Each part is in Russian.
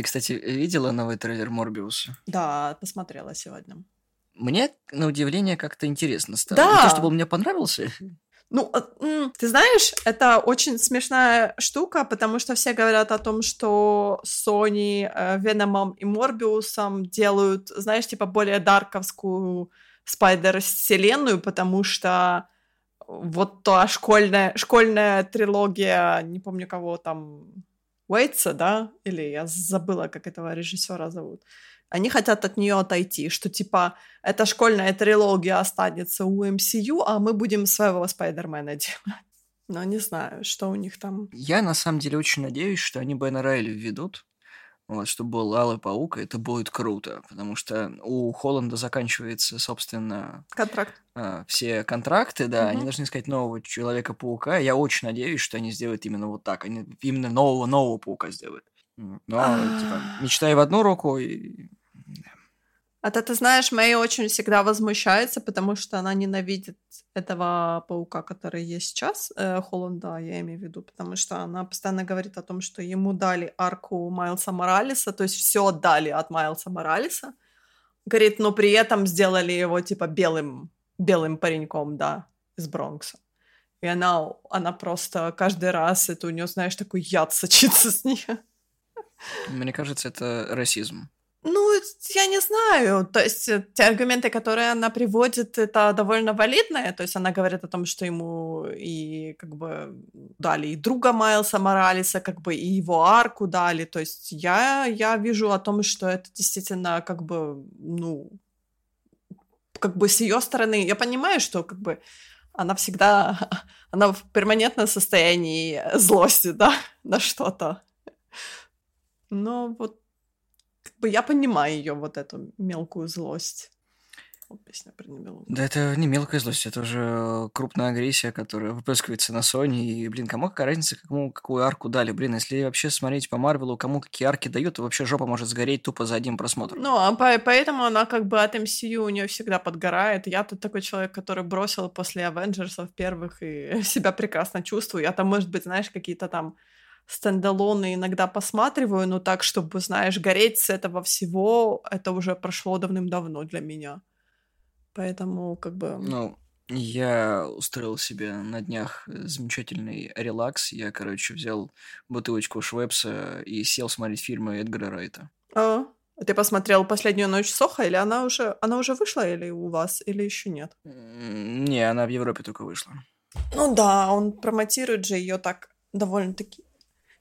Ты, кстати, видела новый трейлер Морбиуса? Да, посмотрела сегодня. Мне, на удивление, как-то интересно стало. Да. Не то, чтобы он мне понравился. Ну, а, ты знаешь, это очень смешная штука, потому что все говорят о том, что Sony э, Веномом и Морбиусом делают, знаешь, типа более дарковскую Спайдер-вселенную, потому что вот та школьная, школьная трилогия, не помню кого там, Уэйтса, да? Или я забыла, как этого режиссера зовут. Они хотят от нее отойти, что типа эта школьная трилогия останется у MCU, а мы будем своего Спайдермена делать. Но не знаю, что у них там. Я, на самом деле, очень надеюсь, что они Бена Райли введут. Вот, чтобы был Алый Паук, это будет круто, потому что у Холланда заканчивается, собственно, Контракт. а, все контракты, да, они Мгм. должны искать нового Человека-паука. Я очень надеюсь, что они сделают именно вот так, они именно нового-нового Паука сделают. Но, типа, А. мечтай в одну руку, и... А то ты знаешь, Мэй очень всегда возмущается, потому что она ненавидит этого паука, который есть сейчас, э, Холланда, я имею в виду, потому что она постоянно говорит о том, что ему дали арку Майлса Моралеса, то есть все дали от Майлса Моралеса. Говорит, но при этом сделали его типа белым, белым пареньком, да, из Бронкса. И она, она просто каждый раз, это у нее, знаешь, такой яд сочится с нее. Мне кажется, это расизм. Ну, я не знаю. То есть э, те аргументы, которые она приводит, это довольно валидные. То есть она говорит о том, что ему и как бы дали и друга Майлса Моралеса, как бы и его арку дали. То есть я, я вижу о том, что это действительно как бы, ну, как бы с ее стороны. Я понимаю, что как бы она всегда, она в перманентном состоянии злости, да, на что-то. Но вот бы я понимаю ее вот эту мелкую злость. Вот песня про немелкую. Да это не мелкая злость, это уже крупная агрессия, которая выплескивается на Sony. И, блин, кому какая разница, кому какую арку дали? Блин, если вообще смотреть по Марвелу, кому какие арки дают, то вообще жопа может сгореть тупо за один просмотр. Ну, а по- поэтому она как бы от MCU у нее всегда подгорает. Я тут такой человек, который бросил после Авенджерсов первых и себя прекрасно чувствую. Я там, может быть, знаешь, какие-то там стендалоны иногда посматриваю, но так, чтобы, знаешь, гореть с этого всего, это уже прошло давным-давно для меня. Поэтому, как бы... Ну, я устроил себе на днях замечательный релакс. Я, короче, взял бутылочку Швепса и сел смотреть фильмы Эдгара Райта. А, ты посмотрел «Последнюю ночь Соха» или она уже, она уже вышла или у вас, или еще нет? Не, она в Европе только вышла. Ну да, он промотирует же ее так довольно-таки.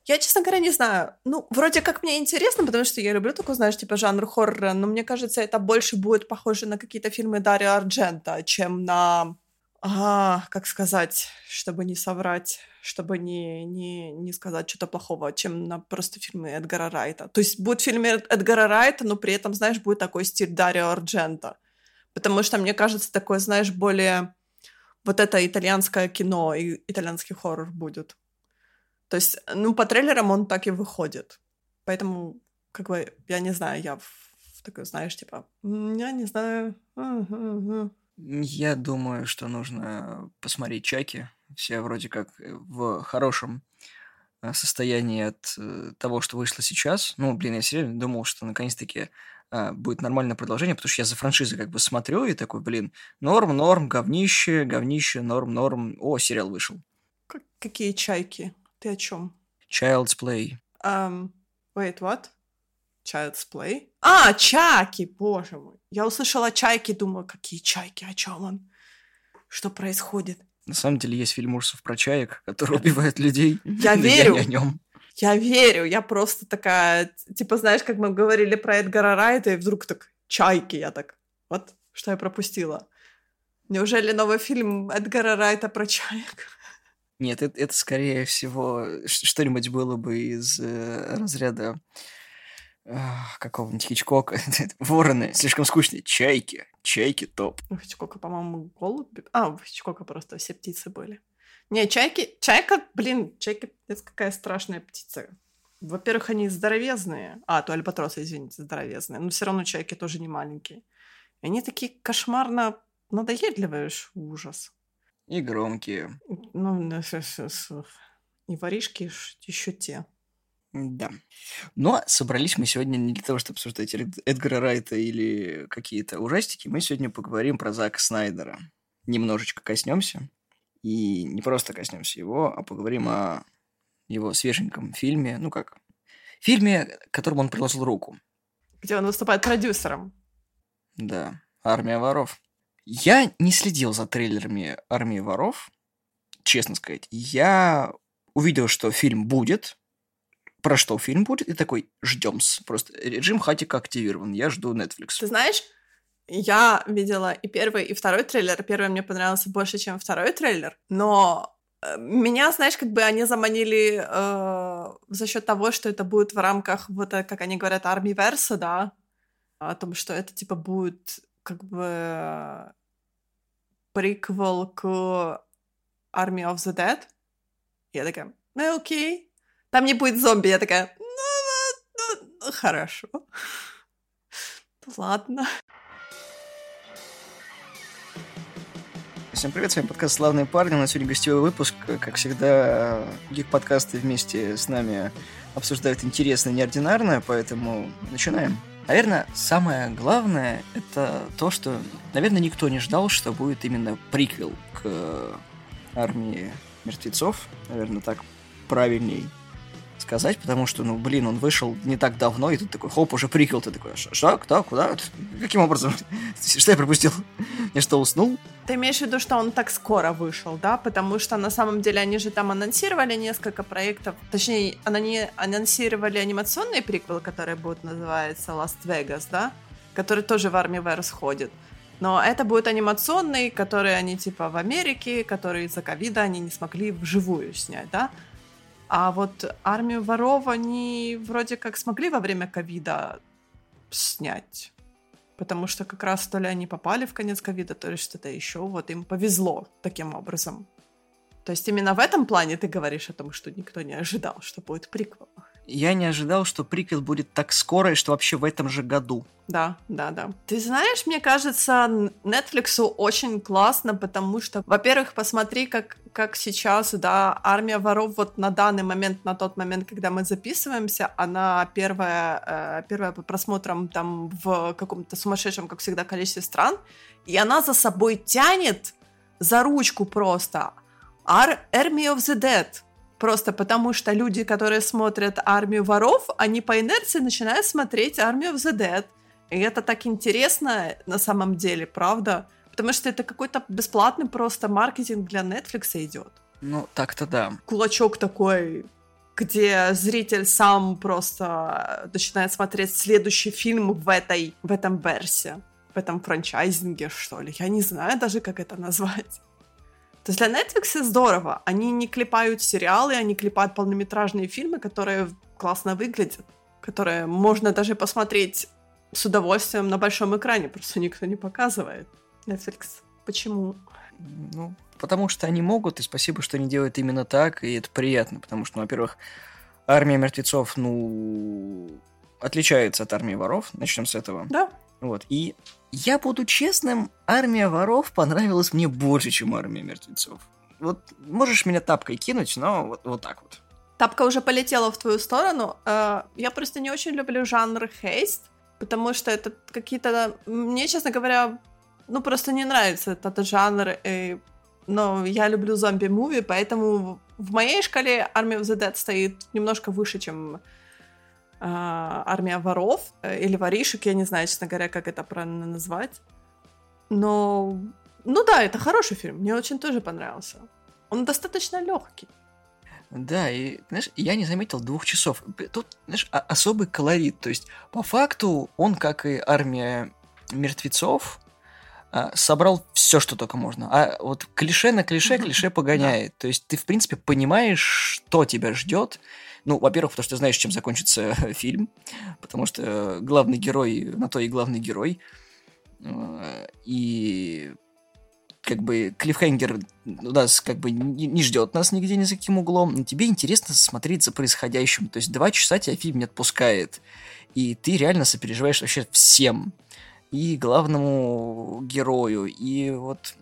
Я, честно говоря, не знаю. Ну, вроде как мне интересно, потому что я люблю такой, знаешь, типа жанр хоррора, но мне кажется, это больше будет похоже на какие-то фильмы Дарио Арджента, чем на... А, как сказать, чтобы не соврать, чтобы не, не, не сказать что-то плохого, чем на просто фильмы Эдгара Райта. То есть будет фильм Эд- Эдгара Райта, но при этом, знаешь, будет такой стиль Дарио Арджента. Потому что, мне кажется, такое, знаешь, более вот это итальянское кино и итальянский хоррор будет. То есть, ну, по трейлерам он так и выходит. Поэтому, как бы, я не знаю, я в, в такой, знаешь, типа, «М, я не знаю. М-м-м». Я думаю, что нужно посмотреть Чаки. Все вроде как э, в хорошем э, состоянии от э, того, что вышло сейчас. Ну, блин, я серьезно думал, что наконец-таки а, будет нормальное продолжение, потому что я за франшизой как бы смотрю и такой, блин, норм, норм, говнище, говнище, норм, норм. О, сериал вышел. Как- какие чайки? Ты о чем? Child's Play. Um, wait, what? Child's Play? А, Чаки, боже мой. Я услышала чайки, думаю, какие чайки, о чем он? Что происходит? На самом деле есть фильм ужасов про чаек, которые убивают людей. Я верю. не о нем. Я верю, я просто такая, типа, знаешь, как мы говорили про Эдгара Райта, и вдруг так, чайки, я так, вот, что я пропустила. Неужели новый фильм Эдгара Райта про чаек? Нет, это, это скорее всего ш- что-нибудь было бы из э, разряда ах, какого-нибудь Хичкока. Вороны слишком скучные. Чайки. Чайки топ. У Хичкока, по-моему, голуби. А, у Хичкока просто все птицы были. Не, чайки, чайка, блин, чайка, это какая страшная птица. Во-первых, они здоровезные. А, то альбатросы, извините, здоровезные. Но все равно чайки тоже не маленькие. И они такие кошмарно надоедливые, уж ужас. И громкие. Ну, и воришки еще те. Да. Но собрались мы сегодня не для того, чтобы обсуждать Эдгара Райта или какие-то ужастики. Мы сегодня поговорим про Зака Снайдера. Немножечко коснемся. И не просто коснемся его, а поговорим о его свеженьком фильме. Ну как? Фильме, которому он приложил руку. Где он выступает продюсером. Да. Армия воров. Я не следил за трейлерами Армии воров, честно сказать. Я увидел, что фильм будет, про что фильм будет, и такой, ждем Просто режим хатика активирован, я жду Netflix. Ты знаешь, я видела и первый, и второй трейлер. Первый мне понравился больше, чем второй трейлер, но э, меня, знаешь, как бы они заманили э, за счет того, что это будет в рамках вот, э, как они говорят, армии Верса, да, о том, что это типа будет как бы приквел к Army of the Dead. Я такая, ну окей, там не будет зомби. Я такая, ну, ну, ну, хорошо. Ладно. Всем привет, с вами подкаст «Славные парни». У нас сегодня гостевой выпуск. Как всегда, гик-подкасты вместе с нами обсуждают интересно и неординарное, поэтому начинаем. Наверное, самое главное — это то, что, наверное, никто не ждал, что будет именно приквел к армии мертвецов. Наверное, так правильней сказать, потому что, ну, блин, он вышел не так давно, и тут такой, хоп, уже приквел, ты такой, что, кто, куда, каким образом, что я пропустил, я что, уснул? Ты имеешь в виду, что он так скоро вышел, да? Потому что на самом деле они же там анонсировали несколько проектов, точнее, они анонсировали анимационный приквел, который будет называться Last Vegas, да? Который тоже в армии Верс ходит. Но это будет анимационный, который они типа в Америке, который из-за ковида они не смогли вживую снять, да? А вот армию воров они вроде как смогли во время ковида снять. Потому что как раз то ли они попали в конец ковида, то ли что-то еще. Вот им повезло таким образом. То есть именно в этом плане ты говоришь о том, что никто не ожидал, что будет приквел. Я не ожидал, что приквел будет так скоро и что вообще в этом же году. Да, да, да. Ты знаешь, мне кажется, Netflix очень классно, потому что, во-первых, посмотри, как, как сейчас, да, армия воров вот на данный момент, на тот момент, когда мы записываемся, она первая, э, первая по просмотрам там в каком-то сумасшедшем, как всегда, количестве стран, и она за собой тянет за ручку просто Ar- Army of the Dead — Просто потому что люди, которые смотрят «Армию воров», они по инерции начинают смотреть «Армию of the Dead». И это так интересно на самом деле, правда? Потому что это какой-то бесплатный просто маркетинг для Netflix идет. Ну, так-то да. Кулачок такой, где зритель сам просто начинает смотреть следующий фильм в этой, в этом версии, в этом франчайзинге, что ли. Я не знаю даже, как это назвать. То есть для Netflix здорово. Они не клепают сериалы, они клепают полнометражные фильмы, которые классно выглядят, которые можно даже посмотреть с удовольствием на большом экране, просто никто не показывает. Netflix. Почему? Ну, потому что они могут, и спасибо, что они делают именно так, и это приятно, потому что, ну, во-первых, армия мертвецов, ну, отличается от армии воров, начнем с этого. Да. Вот, и я буду честным, армия воров понравилась мне больше, чем армия мертвецов. Вот можешь меня тапкой кинуть, но вот, вот так вот. Тапка уже полетела в твою сторону. Э, я просто не очень люблю жанр хейст, потому что это какие-то... Мне, честно говоря, ну просто не нравится этот жанр. И... Но я люблю зомби-муви, поэтому в моей шкале Army of the Dead стоит немножко выше, чем а, армия воров э, или воришек, я не знаю, честно говоря, как это правильно назвать. Но, ну да, это хороший фильм, мне очень тоже понравился. Он достаточно легкий. Да, и, знаешь, я не заметил двух часов. Тут, знаешь, особый колорит. То есть, по факту, он, как и армия мертвецов, а, собрал все, что только можно. А вот клише на клише, клише погоняет. То есть, ты, в принципе, понимаешь, что тебя ждет, ну, во-первых, потому что знаешь, чем закончится фильм, потому что главный герой, на то и главный герой. Э, и как бы клиффхенгер у нас как бы не, не ждет нас нигде ни за каким углом, но тебе интересно смотреть за происходящим. То есть два часа тебя фильм не отпускает, и ты реально сопереживаешь вообще всем. И главному герою, и вот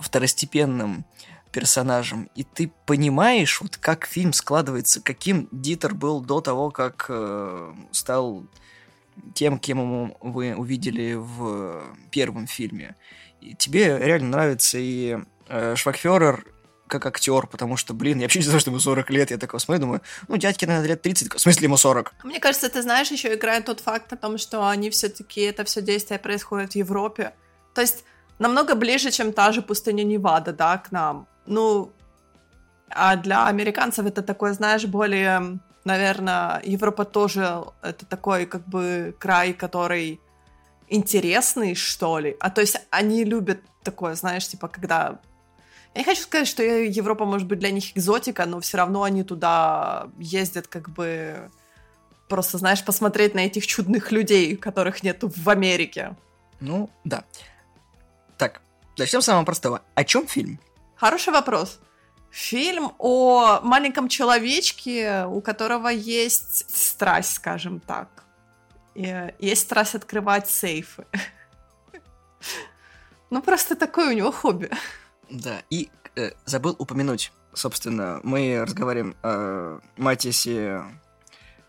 второстепенным персонажем, и ты понимаешь, вот как фильм складывается, каким Дитер был до того, как э, стал тем, кем ему вы увидели в первом фильме. И тебе реально нравится и э, Швакферер как актер, потому что, блин, я вообще не знаю, что ему 40 лет. Я такой смотрю, думаю, ну, дядьке, наверное, лет 30. В смысле, ему 40? Мне кажется, ты знаешь, еще играет тот факт о том, что они все-таки, это все действие происходит в Европе. То есть намного ближе, чем та же пустыня Невада, да, к нам. Ну, а для американцев это такое, знаешь, более, наверное, Европа тоже это такой, как бы, край, который интересный, что ли. А то есть они любят такое, знаешь, типа, когда я не хочу сказать, что Европа может быть для них экзотика, но все равно они туда ездят как бы просто, знаешь, посмотреть на этих чудных людей, которых нет в Америке. Ну, да. Так, начнем с самого простого. О чем фильм? Хороший вопрос. Фильм о маленьком человечке, у которого есть страсть, скажем так. И есть страсть открывать сейфы. Ну, просто такое у него хобби. Да, и э, забыл упомянуть, собственно, мы разговариваем о Матисе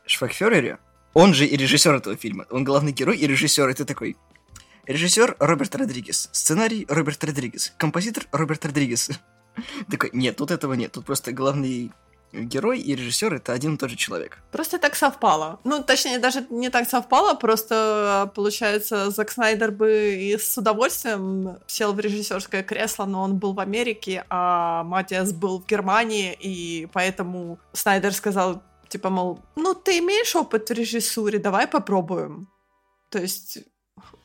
Швахферрере, он же и режиссер этого фильма. Он главный герой и режиссер, и ты такой... Режиссер Роберт Родригес, сценарий Роберт Родригес, композитор Роберт Родригес. Такой, нет, тут этого нет, тут просто главный герой и режиссер это один и тот же человек. Просто так совпало. Ну, точнее, даже не так совпало, просто, получается, Зак Снайдер бы и с удовольствием сел в режиссерское кресло, но он был в Америке, а Матиас был в Германии, и поэтому Снайдер сказал, типа, мол, ну, ты имеешь опыт в режиссуре, давай попробуем. То есть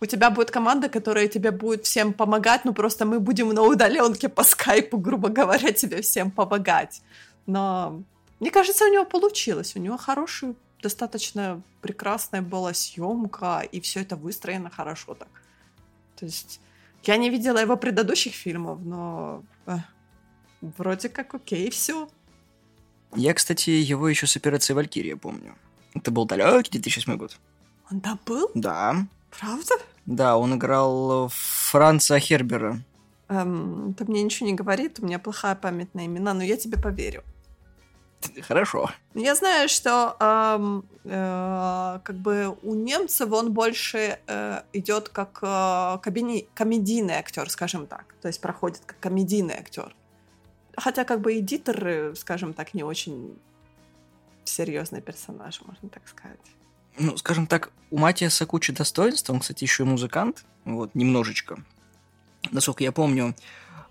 у тебя будет команда, которая тебе будет всем помогать, ну просто мы будем на удаленке по скайпу, грубо говоря, тебе всем помогать. Но мне кажется, у него получилось. У него хорошая, достаточно прекрасная была съемка, и все это выстроено хорошо так. То есть я не видела его предыдущих фильмов, но э, вроде как окей, все. Я, кстати, его еще с операцией Валькирия помню. Это был далекий 2008 год. Он там был? Да. Правда? Да, он играл Франца Хербера. Эм, это мне ничего не говорит, у меня плохая память на имена, но я тебе поверю. Хорошо. Я знаю, что эм, э, как бы у немцев он больше э, идет как э, кабини- комедийный актер, скажем так. То есть проходит как комедийный актер. Хотя как бы эдитор, скажем так, не очень серьезный персонаж, можно так сказать. Ну, скажем так, у Матиаса куча достоинств. Он, кстати, еще и музыкант. Вот, немножечко. Насколько я помню,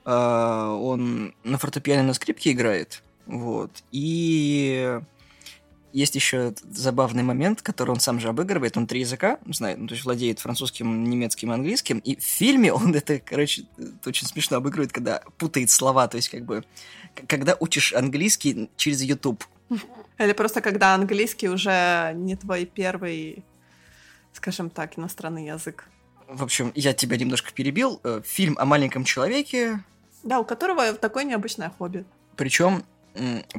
э, он на фортепиано на скрипке играет. Вот. И есть еще забавный момент, который он сам же обыгрывает. Он три языка знает, ну, то есть владеет французским, немецким, английским. И в фильме он это, короче, очень смешно обыгрывает, когда путает слова. То есть, как бы, когда учишь английский через YouTube. Или просто когда английский уже не твой первый, скажем так, иностранный язык. В общем, я тебя немножко перебил. Э, фильм о маленьком человеке. Да, у которого такое необычное хобби. Причем,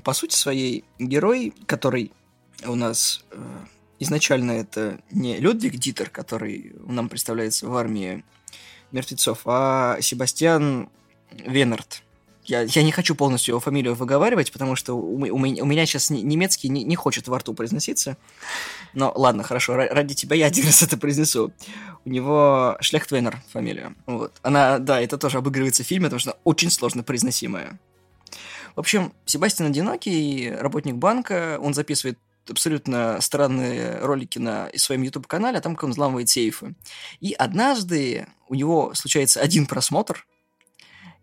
по сути своей, герой, который у нас э, изначально это не Людвиг Дитер, который нам представляется в армии мертвецов, а Себастьян Венард. Я, я не хочу полностью его фамилию выговаривать, потому что у, у, у меня сейчас немецкий не, не хочет во рту произноситься. Но ладно, хорошо, ради тебя я один раз это произнесу. У него Шлехтвейнер фамилия. Вот. Она, да, это тоже обыгрывается в фильме, потому что очень сложно произносимая. В общем, Себастьян Одинокий, работник банка, он записывает абсолютно странные ролики на своем YouTube-канале, а там как он взламывает сейфы. И однажды у него случается один просмотр,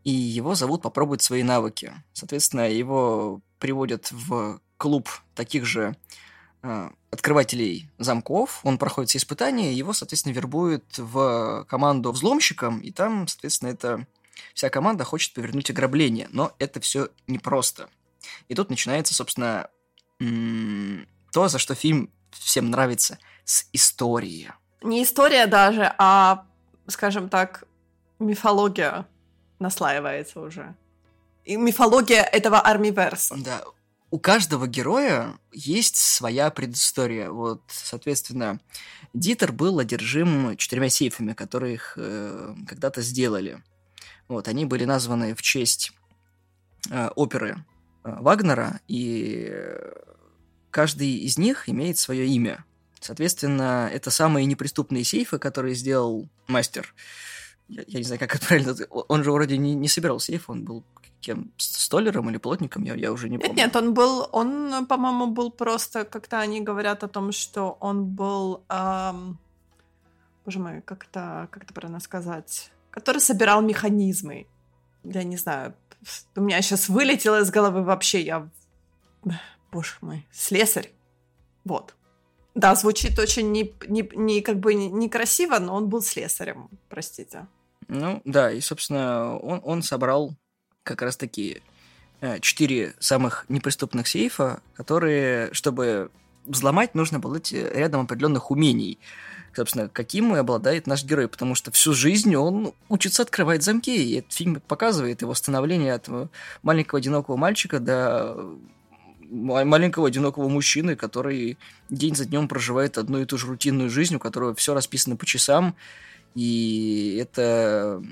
и его зовут попробовать свои навыки. Соответственно, его приводят в клуб таких же э, открывателей замков, он проходит все испытания, его, соответственно, вербуют в команду взломщиком, и там, соответственно, это вся команда хочет повернуть ограбление, но это все непросто. И тут начинается, собственно, то, за что фильм всем нравится, с истории. Не история даже, а, скажем так, мифология наслаивается уже. И мифология этого армиверса. Да, у каждого героя есть своя предыстория. Вот, соответственно, Дитер был одержим четырьмя сейфами, которых э, когда-то сделали. Вот, они были названы в честь э, оперы э, Вагнера, и каждый из них имеет свое имя. Соответственно, это самые неприступные сейфы, которые сделал мастер. Я, я не знаю, как это правильно. Он же вроде не, не собирал сейф, он был кем? Столером или плотником? Я, я уже не помню. Нет, нет, он был, он, по-моему, был просто, как-то они говорят о том, что он был, эм, боже мой, как-то, как это правильно сказать, который собирал механизмы. Я не знаю, у меня сейчас вылетело из головы вообще, я, боже мой, слесарь. Вот. Да, звучит очень не, не, не как бы некрасиво, но он был слесарем, простите. Ну, да, и, собственно, он, он собрал как раз таки э, четыре самых неприступных сейфа, которые, чтобы взломать, нужно обладать рядом определенных умений. Собственно, каким и обладает наш герой, потому что всю жизнь он учится открывать замки, и этот фильм показывает его становление от маленького одинокого мальчика до маленького одинокого мужчины, который день за днем проживает одну и ту же рутинную жизнь, у которого все расписано по часам, и это,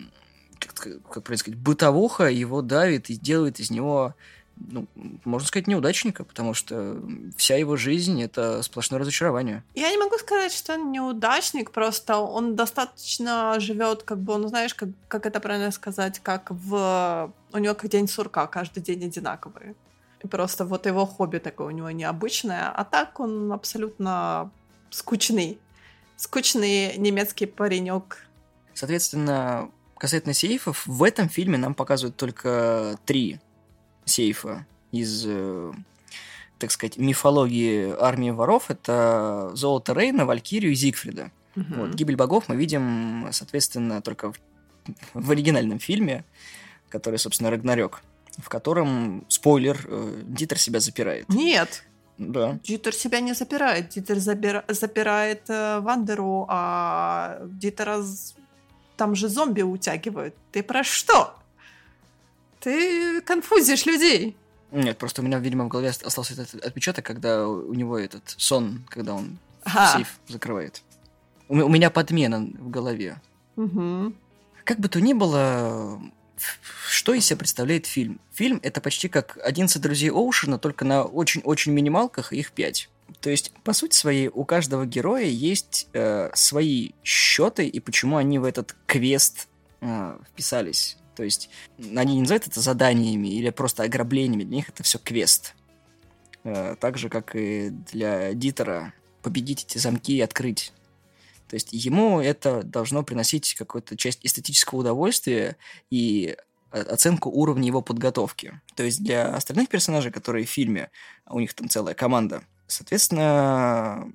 как, как правильно сказать, бытовуха его давит и делает из него, ну, можно сказать, неудачника, потому что вся его жизнь — это сплошное разочарование. Я не могу сказать, что он неудачник, просто он достаточно живет, как бы, он, знаешь, как, как это правильно сказать, как в... У него как день сурка, каждый день одинаковый. Просто вот его хобби такое у него необычное, а так он абсолютно скучный. Скучный немецкий паренек. Соответственно, касательно сейфов, в этом фильме нам показывают только три сейфа из, э, так сказать, мифологии армии воров. Это золото Рейна, Валькирию и Зигфрида. Угу. Вот, гибель богов мы видим, соответственно, только в, в оригинальном фильме, который, собственно, Рагнарёк в котором, спойлер, э, Дитер себя запирает. Нет. Да. Дитер себя не запирает. Дитер забира... запирает э, Вандеру, а Дитера там же зомби утягивают. Ты про что? Ты конфузишь людей. Нет, просто у меня, видимо, в голове остался этот отпечаток, когда у него этот сон, когда он ага. сейф закрывает. У, у меня подмена в голове. Угу. Как бы то ни было, что из себя представляет фильм? Фильм это почти как 11 друзей Оушена, только на очень-очень минималках, их 5. То есть, по сути своей, у каждого героя есть э, свои счеты, и почему они в этот квест э, вписались. То есть, они не называют это заданиями или просто ограблениями, для них это все квест. Э, так же, как и для Дитера, победить эти замки и открыть то есть ему это должно приносить какую-то часть эстетического удовольствия и оценку уровня его подготовки. То есть для остальных персонажей, которые в фильме, у них там целая команда, соответственно,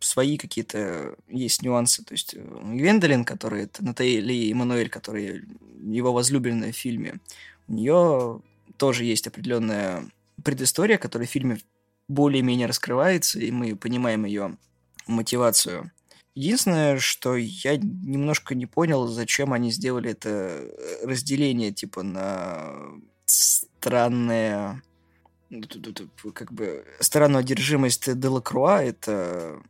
свои какие-то есть нюансы. То есть э, Гвендолин, который это Натаэль и Эммануэль, которые его возлюбленная в фильме, у нее тоже есть определенная предыстория, которая в фильме более-менее раскрывается, и мы понимаем ее мотивацию. Единственное, что я немножко не понял, зачем они сделали это разделение, типа, на странное ну, как бы странную одержимость Делакруа, это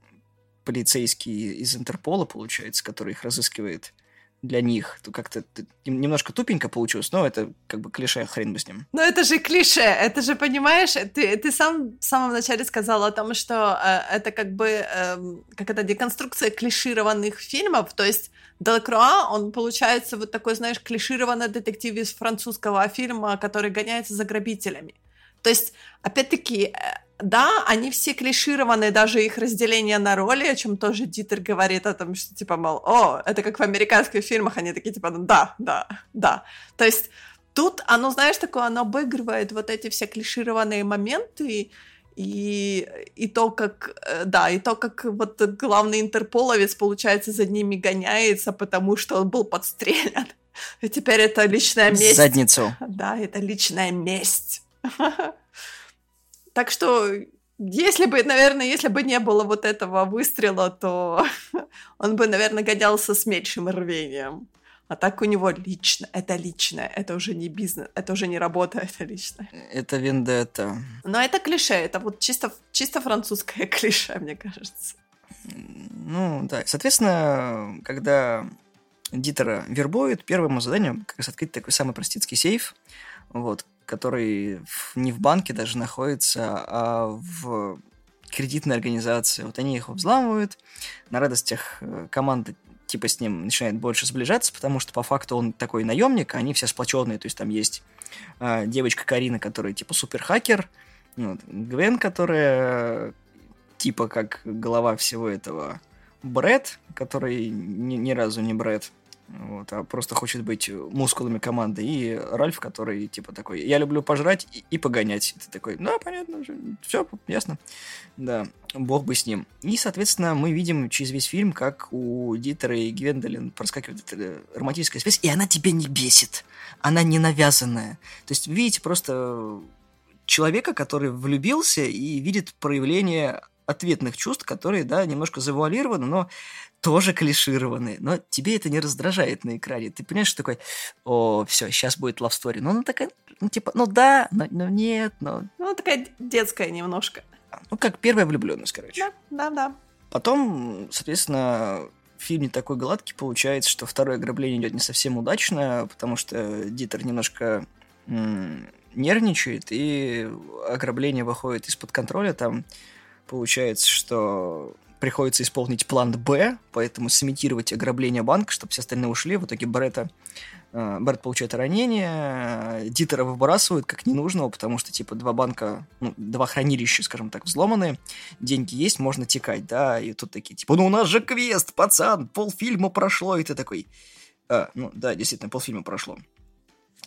полицейский из Интерпола, получается, который их разыскивает для них, то как-то немножко тупенько получилось, но это как бы клише, хрен бы с ним. Но это же клише, это же, понимаешь, ты, ты сам в самом начале сказал о том, что э, это как бы, э, как это, деконструкция клишированных фильмов, то есть Делакруа, он получается вот такой, знаешь, клишированный детектив из французского фильма, который гоняется за грабителями. То есть, опять-таки, э, да, они все клишированы, даже их разделение на роли, о чем тоже Дитер говорит о том, что типа, мол, о, это как в американских фильмах, они такие типа, да, да, да. То есть тут оно, знаешь, такое, оно обыгрывает вот эти все клишированные моменты, и, и то, как, э, да, и то, как вот главный интерполовец, получается, за ними гоняется, потому что он был подстрелен. И теперь это личная месть. Задницу. Да, это личная месть. Так что, если бы, наверное, если бы не было вот этого выстрела, то он бы, наверное, годялся с меньшим рвением. А так у него лично, это личное, это уже не бизнес, это уже не работа, это личное. Это вендетта. Но это клише, это вот чисто, чисто французское клише, мне кажется. Ну, да. Соответственно, когда Дитера вербуют, первым заданием как раз открыть такой самый простецкий сейф, вот, который не в банке даже находится, а в кредитной организации. Вот они их взламывают. На радостях э, команда типа с ним начинает больше сближаться, потому что по факту он такой наемник, а они все сплоченные. То есть там есть э, девочка Карина, которая типа суперхакер, вот, Гвен, которая типа как голова всего этого Брэд, который ни, ни разу не Брэд, вот, а просто хочет быть мускулами команды, и Ральф, который типа такой, я люблю пожрать и, и погонять. Ты такой, да, понятно, все, ясно. Да, бог бы с ним. И, соответственно, мы видим через весь фильм, как у Дитера и Гвендолин проскакивает эта романтическая связь, и она тебя не бесит. Она не навязанная. То есть, видите, просто человека, который влюбился и видит проявление ответных чувств, которые, да, немножко завуалированы, но тоже клишированы. Но тебе это не раздражает на экране. Ты понимаешь, что такой, о, все, сейчас будет love story. Ну, она такая, ну, типа, ну да, но, но нет, но... Ну, такая детская немножко. Ну, как первая влюбленность, короче. Да, да, да. Потом, соответственно, фильм не такой гладкий получается, что второе ограбление идет не совсем удачно, потому что Дитер немножко нервничает, и ограбление выходит из-под контроля. Там Получается, что приходится исполнить план Б, поэтому сымитировать ограбление банка, чтобы все остальные ушли. В итоге Бретта э, Брэд получает ранение, Дитера выбрасывают как ненужного, потому что, типа, два банка, ну, два хранилища, скажем так, взломаны, деньги есть, можно текать, да, и тут такие, типа, ну, у нас же квест, пацан, полфильма прошло, и ты такой, а, ну, да, действительно, полфильма прошло.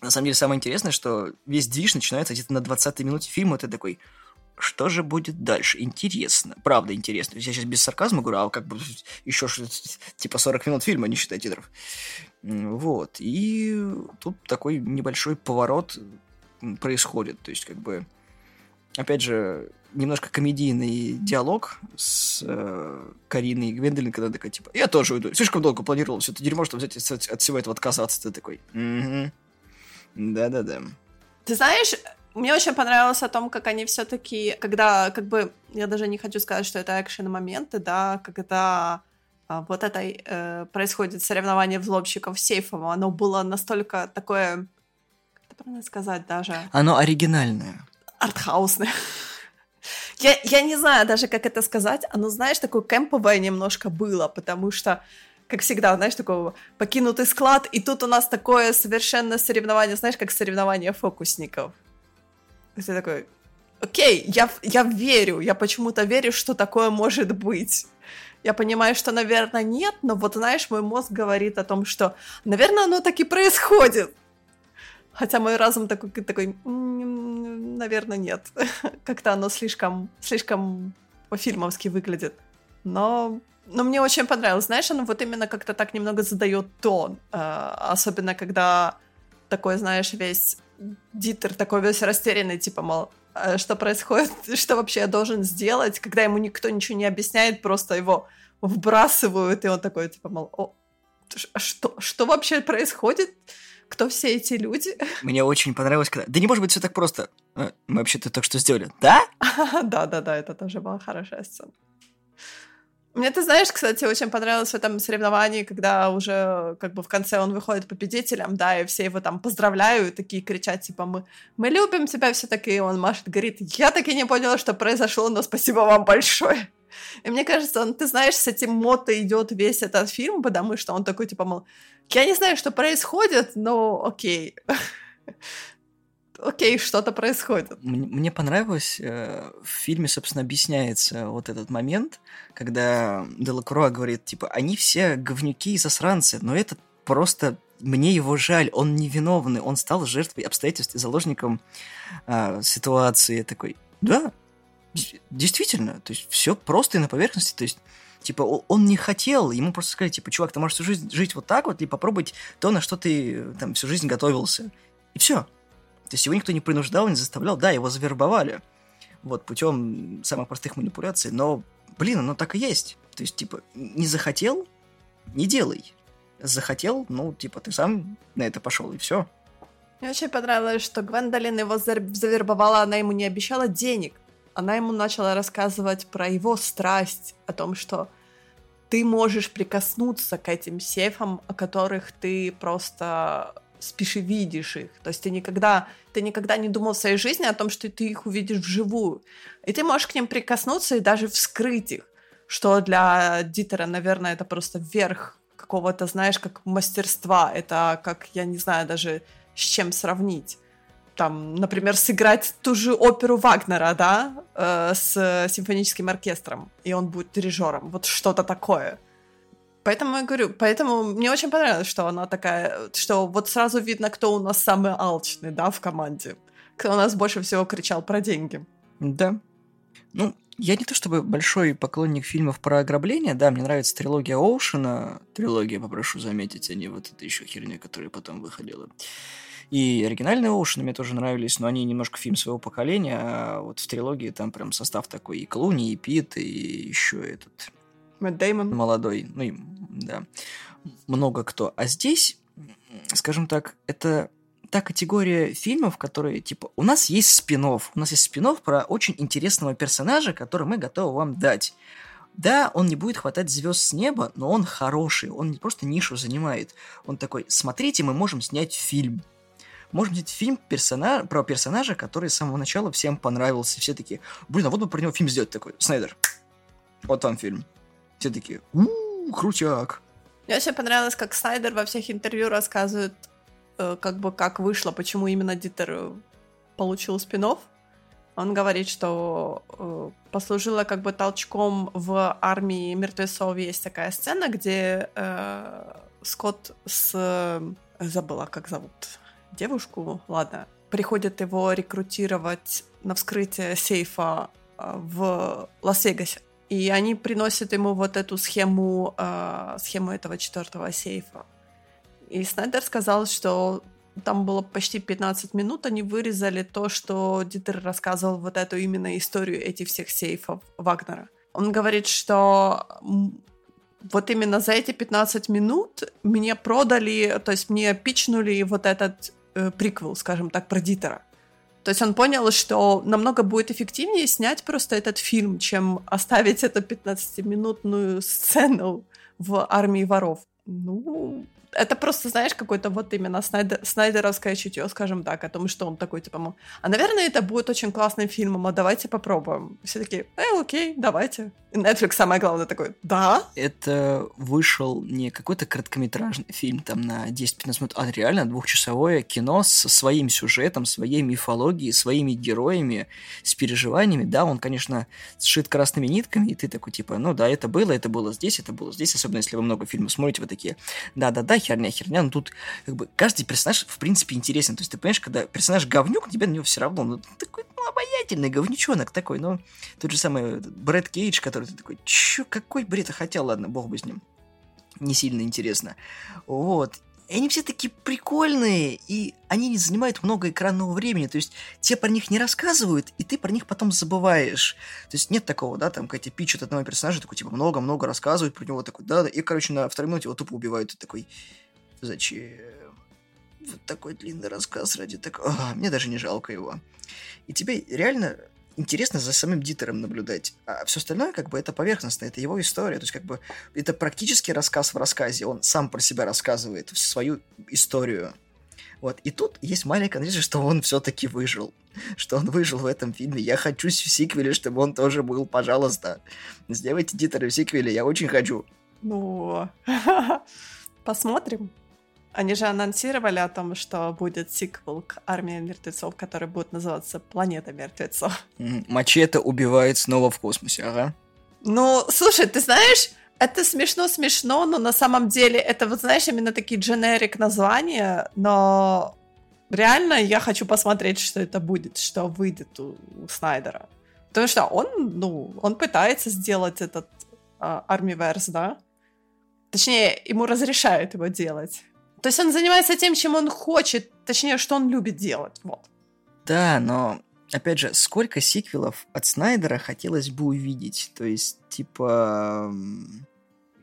На самом деле, самое интересное, что весь движ начинается где-то на 20-й минуте фильма, и ты такой, что же будет дальше? Интересно. Правда интересно. Я сейчас без сарказма говорю, а как бы еще типа 40 минут фильма, не считая титров. Вот. И тут такой небольшой поворот происходит. То есть, как бы, опять же, немножко комедийный диалог с э, Кариной Гвендолин, когда такая, типа, я тоже уйду. Слишком долго планировал все это дерьмо, чтобы взять от, от всего этого отказаться. Ты такой, угу. Да-да-да. Ты знаешь, мне очень понравилось о том, как они все-таки, когда, как бы, я даже не хочу сказать, что это экшен-моменты, да, когда а, вот это э, происходит соревнование взломщиков сейфом, оно было настолько такое, как это правильно сказать даже? Оно оригинальное. Артхаусное. Я, я не знаю даже, как это сказать. Оно, знаешь, такое кемповое немножко было, потому что как всегда, знаешь, такого покинутый склад, и тут у нас такое совершенно соревнование, знаешь, как соревнование фокусников. И ты такой, окей, я, я верю, я почему-то верю, что такое может быть. Я понимаю, что, наверное, нет, но вот, знаешь, мой мозг говорит о том, что, наверное, оно так и происходит. Хотя мой разум такой, такой наверное, нет. Как-то оно слишком, слишком по-фильмовски выглядит. Но, но мне очень понравилось. Знаешь, оно вот именно как-то так немного задает тон. Э, особенно, когда такой, знаешь, весь Дитер такой весь растерянный, типа, мол, «А что происходит, что вообще я должен сделать, когда ему никто ничего не объясняет, просто его вбрасывают, и он такой, типа, мол, о, а что, что вообще происходит? Кто все эти люди? Мне очень понравилось, когда... Да не может быть все так просто. «Э, мы вообще-то только что сделали. Да? Да-да-да, это тоже была хорошая сцена. Мне, ты знаешь, кстати, очень понравилось в этом соревновании, когда уже как бы в конце он выходит победителем, да, и все его там поздравляют, такие кричат, типа, мы, мы любим тебя все таки и он машет, говорит, я так и не поняла, что произошло, но спасибо вам большое. И мне кажется, он, ты знаешь, с этим мото идет весь этот фильм, потому что он такой, типа, мол, я не знаю, что происходит, но окей окей, что-то происходит. Мне понравилось, э, в фильме, собственно, объясняется вот этот момент, когда Делакруа говорит, типа, они все говнюки и засранцы, но этот просто мне его жаль, он невиновный, он стал жертвой обстоятельств и заложником э, ситуации. Я такой, да, действительно, то есть все просто и на поверхности, то есть типа, он не хотел, ему просто сказали, типа, чувак, ты можешь всю жизнь жить вот так вот, и попробовать то, на что ты там всю жизнь готовился. И все. То есть его никто не принуждал, не заставлял. Да, его завербовали. Вот, путем самых простых манипуляций. Но, блин, оно так и есть. То есть, типа, не захотел, не делай. Захотел, ну, типа, ты сам на это пошел, и все. Мне очень понравилось, что Гвендолин его завербовала, она ему не обещала денег. Она ему начала рассказывать про его страсть, о том, что ты можешь прикоснуться к этим сейфам, о которых ты просто спишь и видишь их. То есть ты никогда, ты никогда не думал в своей жизни о том, что ты их увидишь вживую. И ты можешь к ним прикоснуться и даже вскрыть их, что для Дитера, наверное, это просто верх какого-то, знаешь, как мастерства. Это как, я не знаю даже с чем сравнить. Там, например, сыграть ту же оперу Вагнера, да, э, с симфоническим оркестром, и он будет дирижером. Вот что-то такое. Поэтому я говорю, поэтому мне очень понравилось, что она такая, что вот сразу видно, кто у нас самый алчный, да, в команде. Кто у нас больше всего кричал про деньги. Да. Ну, я не то чтобы большой поклонник фильмов про ограбление, да, мне нравится трилогия Оушена, трилогия, попрошу заметить, а не вот эта еще херня, которая потом выходила. И оригинальные Оушены мне тоже нравились, но они немножко фильм своего поколения, а вот в трилогии там прям состав такой и Клуни, и Пит, и еще этот Мэтт Деймон. Молодой, ну и, да, много кто. А здесь, скажем так, это та категория фильмов, которые, типа, у нас есть спин у нас есть спин про очень интересного персонажа, который мы готовы вам дать. Да, он не будет хватать звезд с неба, но он хороший, он не просто нишу занимает. Он такой, смотрите, мы можем снять фильм. Можем снять фильм персонаж, про персонажа, который с самого начала всем понравился. Все такие, блин, а вот бы про него фильм сделать такой. Снайдер, вот вам фильм. Все такие, ууу, крутяк. Мне очень понравилось, как Снайдер во всех интервью рассказывает, э, как бы как вышло, почему именно Дитер э, получил спин -офф. Он говорит, что э, послужило как бы толчком в армии мертвецов. Есть такая сцена, где э, Скотт с... Забыла, как зовут девушку. Ладно. Приходит его рекрутировать на вскрытие сейфа в Лас-Вегасе. И они приносят ему вот эту схему, э, схему этого четвертого сейфа. И Снайдер сказал, что там было почти 15 минут, они вырезали то, что Дитер рассказывал вот эту именно историю этих всех сейфов Вагнера. Он говорит, что вот именно за эти 15 минут мне продали, то есть мне пичнули вот этот э, приквел, скажем так, про Дитера. То есть он понял, что намного будет эффективнее снять просто этот фильм, чем оставить эту 15-минутную сцену в армии воров. Ну, это просто, знаешь, какой-то вот именно снайдер, снайдеровское чутье, скажем так, о том, что он такой, типа, мол, а, наверное, это будет очень классным фильмом, а давайте попробуем. Все такие, э, окей, давайте. И Netflix, самое главное, такой, да. Это вышел не какой-то короткометражный фильм там на 10-15 минут, а реально двухчасовое кино со своим сюжетом, своей мифологией, своими героями, с переживаниями. Да, он, конечно, сшит красными нитками, и ты такой, типа, ну да, это было, это было здесь, это было здесь, особенно если вы много фильмов смотрите, вы такие, да-да-да, херня, херня, но тут как бы каждый персонаж в принципе интересен. То есть ты понимаешь, когда персонаж говнюк, тебе на него все равно, ну такой, ну, обаятельный говнючонок такой, ну, тот же самый Брэд Кейдж, который ты такой, чё, какой бред, а хотел, ладно, бог бы с ним. Не сильно интересно. Вот. И они все такие прикольные, и они не занимают много экранного времени, то есть тебе про них не рассказывают, и ты про них потом забываешь. То есть нет такого, да, там, когда пичут одного персонажа, такой, типа, много-много рассказывают про него, такой, да, да, и, короче, на второй минуте его тупо убивают, и такой, зачем? Вот такой длинный рассказ ради такого... А, мне даже не жалко его. И тебе реально интересно за самим Дитером наблюдать. А все остальное, как бы, это поверхностно, это его история. То есть, как бы, это практически рассказ в рассказе. Он сам про себя рассказывает свою историю. Вот. И тут есть маленькая надежда, что он все-таки выжил. Что он выжил в этом фильме. Я хочу в сиквеле, чтобы он тоже был. Пожалуйста, сделайте Дитера в сиквеле. Я очень хочу. Ну, посмотрим. Они же анонсировали о том, что будет сиквел к «Армии мертвецов», который будет называться «Планета мертвецов». Мачете убивает снова в космосе, ага. Ну, слушай, ты знаешь, это смешно-смешно, но на самом деле это, вот знаешь, именно такие дженерик названия, но реально я хочу посмотреть, что это будет, что выйдет у, у Снайдера. Потому что он, ну, он пытается сделать этот а, Армиверс, да? Точнее, ему разрешают его делать. То есть он занимается тем, чем он хочет, точнее, что он любит делать. Вот. Да, но опять же, сколько сиквелов от Снайдера хотелось бы увидеть? То есть, типа,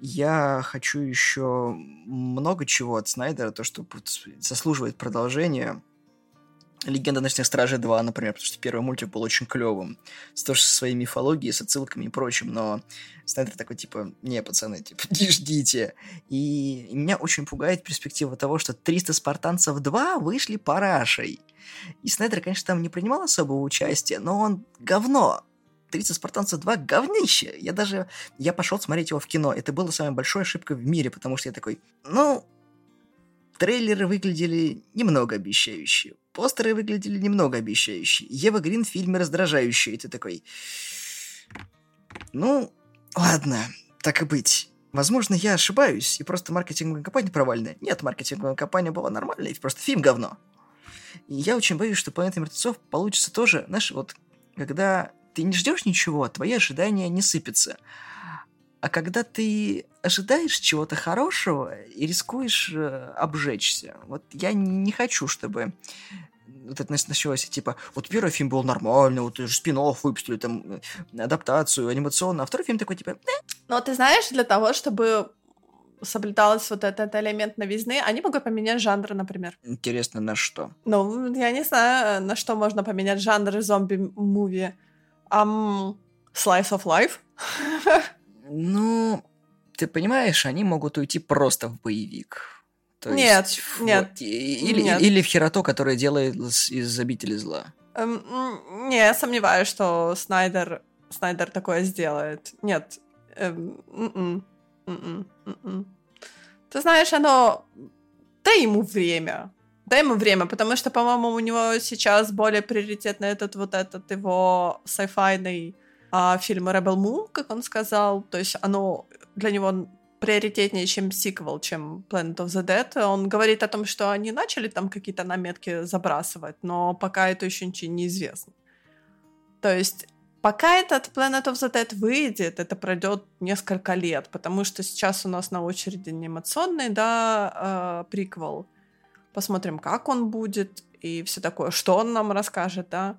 я хочу еще много чего от Снайдера, то, что заслуживает продолжения. Легенда ночных стражей 2, например, потому что первый мультик был очень клевым. С тоже со своей мифологией, с отсылками и прочим, но Снайдер такой, типа, не, пацаны, типа, не ждите. И меня очень пугает перспектива того, что 300 спартанцев 2 вышли парашей. И Снайдер, конечно, там не принимал особого участия, но он говно. 30 спартанцев 2 говнище. Я даже... Я пошел смотреть его в кино. Это была самая большая ошибка в мире, потому что я такой, ну, трейлеры выглядели немного обещающие. Постеры выглядели немного обещающие. Ева Грин в фильме раздражающая. И ты такой... Ну, ладно, так и быть. Возможно, я ошибаюсь, и просто маркетинговая кампания провальная. Нет, маркетинговая кампания была нормальная, и просто фильм говно. И я очень боюсь, что «Планета мертвецов» получится тоже, знаешь, вот, когда ты не ждешь ничего, твои ожидания не сыпятся. А когда ты ожидаешь чего-то хорошего и рискуешь э, обжечься, вот я не хочу, чтобы вот это началось, типа, вот первый фильм был нормальный, вот спин выпустили, там, э, адаптацию, анимационную, а второй фильм такой, типа, э. Но ты знаешь, для того, чтобы соблюдалась вот этот элемент новизны, они могут поменять жанр, например. Интересно, на что? Ну, я не знаю, на что можно поменять жанр зомби-муви. Um, slice of life? Ну, ты понимаешь, они могут уйти просто в боевик. То нет, есть, нет. Вот, или, нет. или в Хирото, который делает из обители зла. Эм, не, я сомневаюсь, что Снайдер, Снайдер такое сделает. Нет. Эм, м-м, м-м, м-м. Ты знаешь, оно... Дай ему время. Дай ему время, потому что, по-моему, у него сейчас более приоритетный этот вот этот его sci-fi а, фильм Rebel Moon, как он сказал. То есть оно для него приоритетнее, чем сиквел, чем Planet of the Dead. Он говорит о том, что они начали там какие-то наметки забрасывать, но пока это еще ничего не известно. То есть пока этот Planet of the Dead выйдет, это пройдет несколько лет, потому что сейчас у нас на очереди анимационный, да, э, приквел. Посмотрим, как он будет и все такое, что он нам расскажет, да.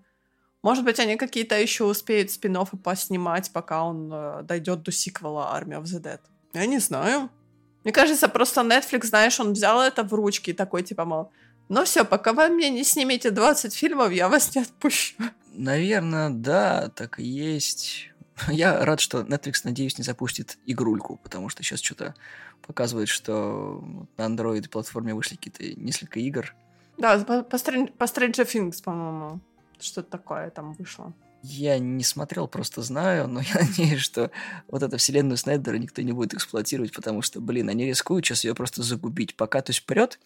Может быть, они какие-то еще успеют спин поснимать, пока он э, дойдет до сиквела Army of the Dead. Я не знаю. Мне кажется, просто Netflix, знаешь, он взял это в ручки и такой, типа, мол, ну все, пока вы мне не снимете 20 фильмов, я вас не отпущу. Наверное, да, так и есть. Я рад, что Netflix, надеюсь, не запустит игрульку, потому что сейчас что-то показывает, что на Android платформе вышли какие-то несколько игр. Да, по, по, по Stranger Things, по-моему, что-то такое там вышло. Я не смотрел, просто знаю, но я надеюсь, что вот эту вселенную Снайдера никто не будет эксплуатировать, потому что, блин, они рискуют сейчас ее просто загубить. Пока, то есть, прет,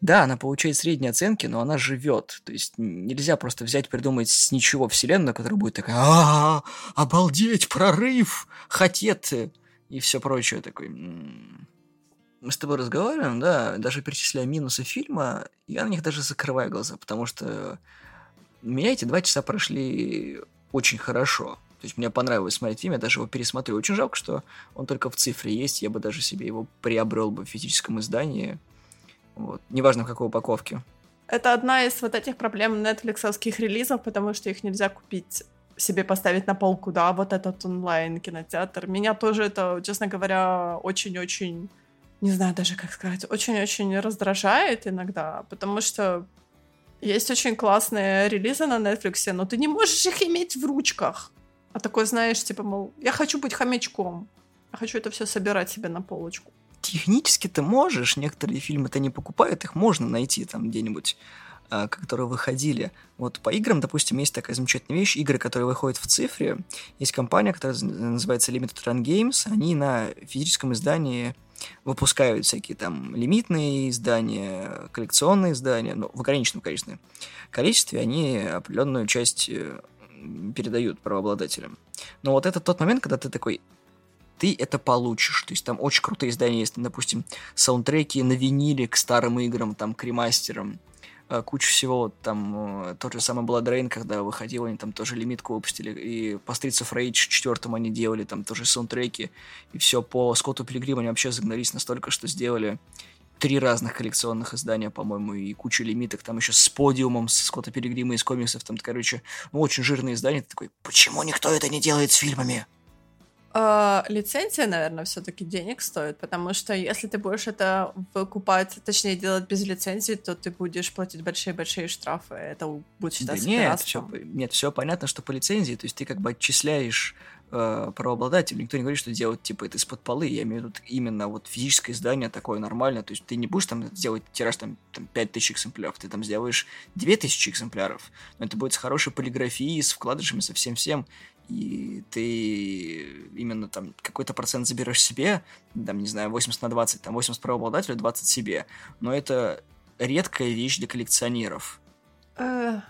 да, она получает средние оценки, но она живет. То есть нельзя просто взять, придумать с ничего вселенную, которая будет такая а обалдеть, прорыв, хотет и все прочее. Такой, мы с тобой разговариваем, да, даже перечисляя минусы фильма, я на них даже закрываю глаза, потому что меня эти два часа прошли очень хорошо. То есть мне понравилось смотреть фильм, я даже его пересмотрю. Очень жалко, что он только в цифре есть, я бы даже себе его приобрел бы в физическом издании. Вот. Неважно, в какой упаковке. Это одна из вот этих проблем нетфликсовских релизов, потому что их нельзя купить себе поставить на полку, да, вот этот онлайн-кинотеатр. Меня тоже это, честно говоря, очень-очень, не знаю даже как сказать, очень-очень раздражает иногда, потому что есть очень классные релизы на Netflix, но ты не можешь их иметь в ручках. А такой, знаешь, типа, мол, я хочу быть хомячком. Я хочу это все собирать себе на полочку. Технически ты можешь, некоторые фильмы-то не покупают, их можно найти там где-нибудь а, которые выходили. Вот по играм, допустим, есть такая замечательная вещь, игры, которые выходят в цифре. Есть компания, которая называется Limited Run Games, они на физическом издании выпускают всякие там лимитные издания, коллекционные издания, но в ограниченном количестве. количестве они определенную часть э, передают правообладателям. Но вот это тот момент, когда ты такой, ты это получишь. То есть там очень крутые издания есть, допустим, саундтреки на виниле к старым играм, там, к ремастерам. Э, кучу всего, там, э, тот же самый Blood когда выходил, они там тоже лимитку выпустили, и по Streets of Rage 4 они делали там тоже саундтреки, и все по Скотту Пилигриму они вообще загнались настолько, что сделали три разных коллекционных издания, по-моему, и кучу лимиток, там еще с подиумом, с Скотта Пилигрима из комиксов, там, короче, ну, очень жирные издания, ты такой, почему никто это не делает с фильмами? Э, лицензия, наверное, все-таки денег стоит, потому что если ты будешь это выкупать, точнее делать без лицензии, то ты будешь платить большие-большие штрафы. Это будет считаться да нет, все, нет, все понятно, что по лицензии, то есть ты как бы отчисляешь э, правообладателю, никто не говорит, что делать типа это из-под полы, я имею в виду именно вот физическое издание такое нормальное, то есть ты не будешь там сделать тираж там, там 5000 экземпляров, ты там сделаешь 2000 экземпляров, но это будет с хорошей полиграфией, с вкладышами, со всем-всем, и ты именно там какой-то процент заберешь себе, там, не знаю, 80 на 20, там 80 правообладателю, 20 себе, но это редкая вещь для коллекционеров. Э,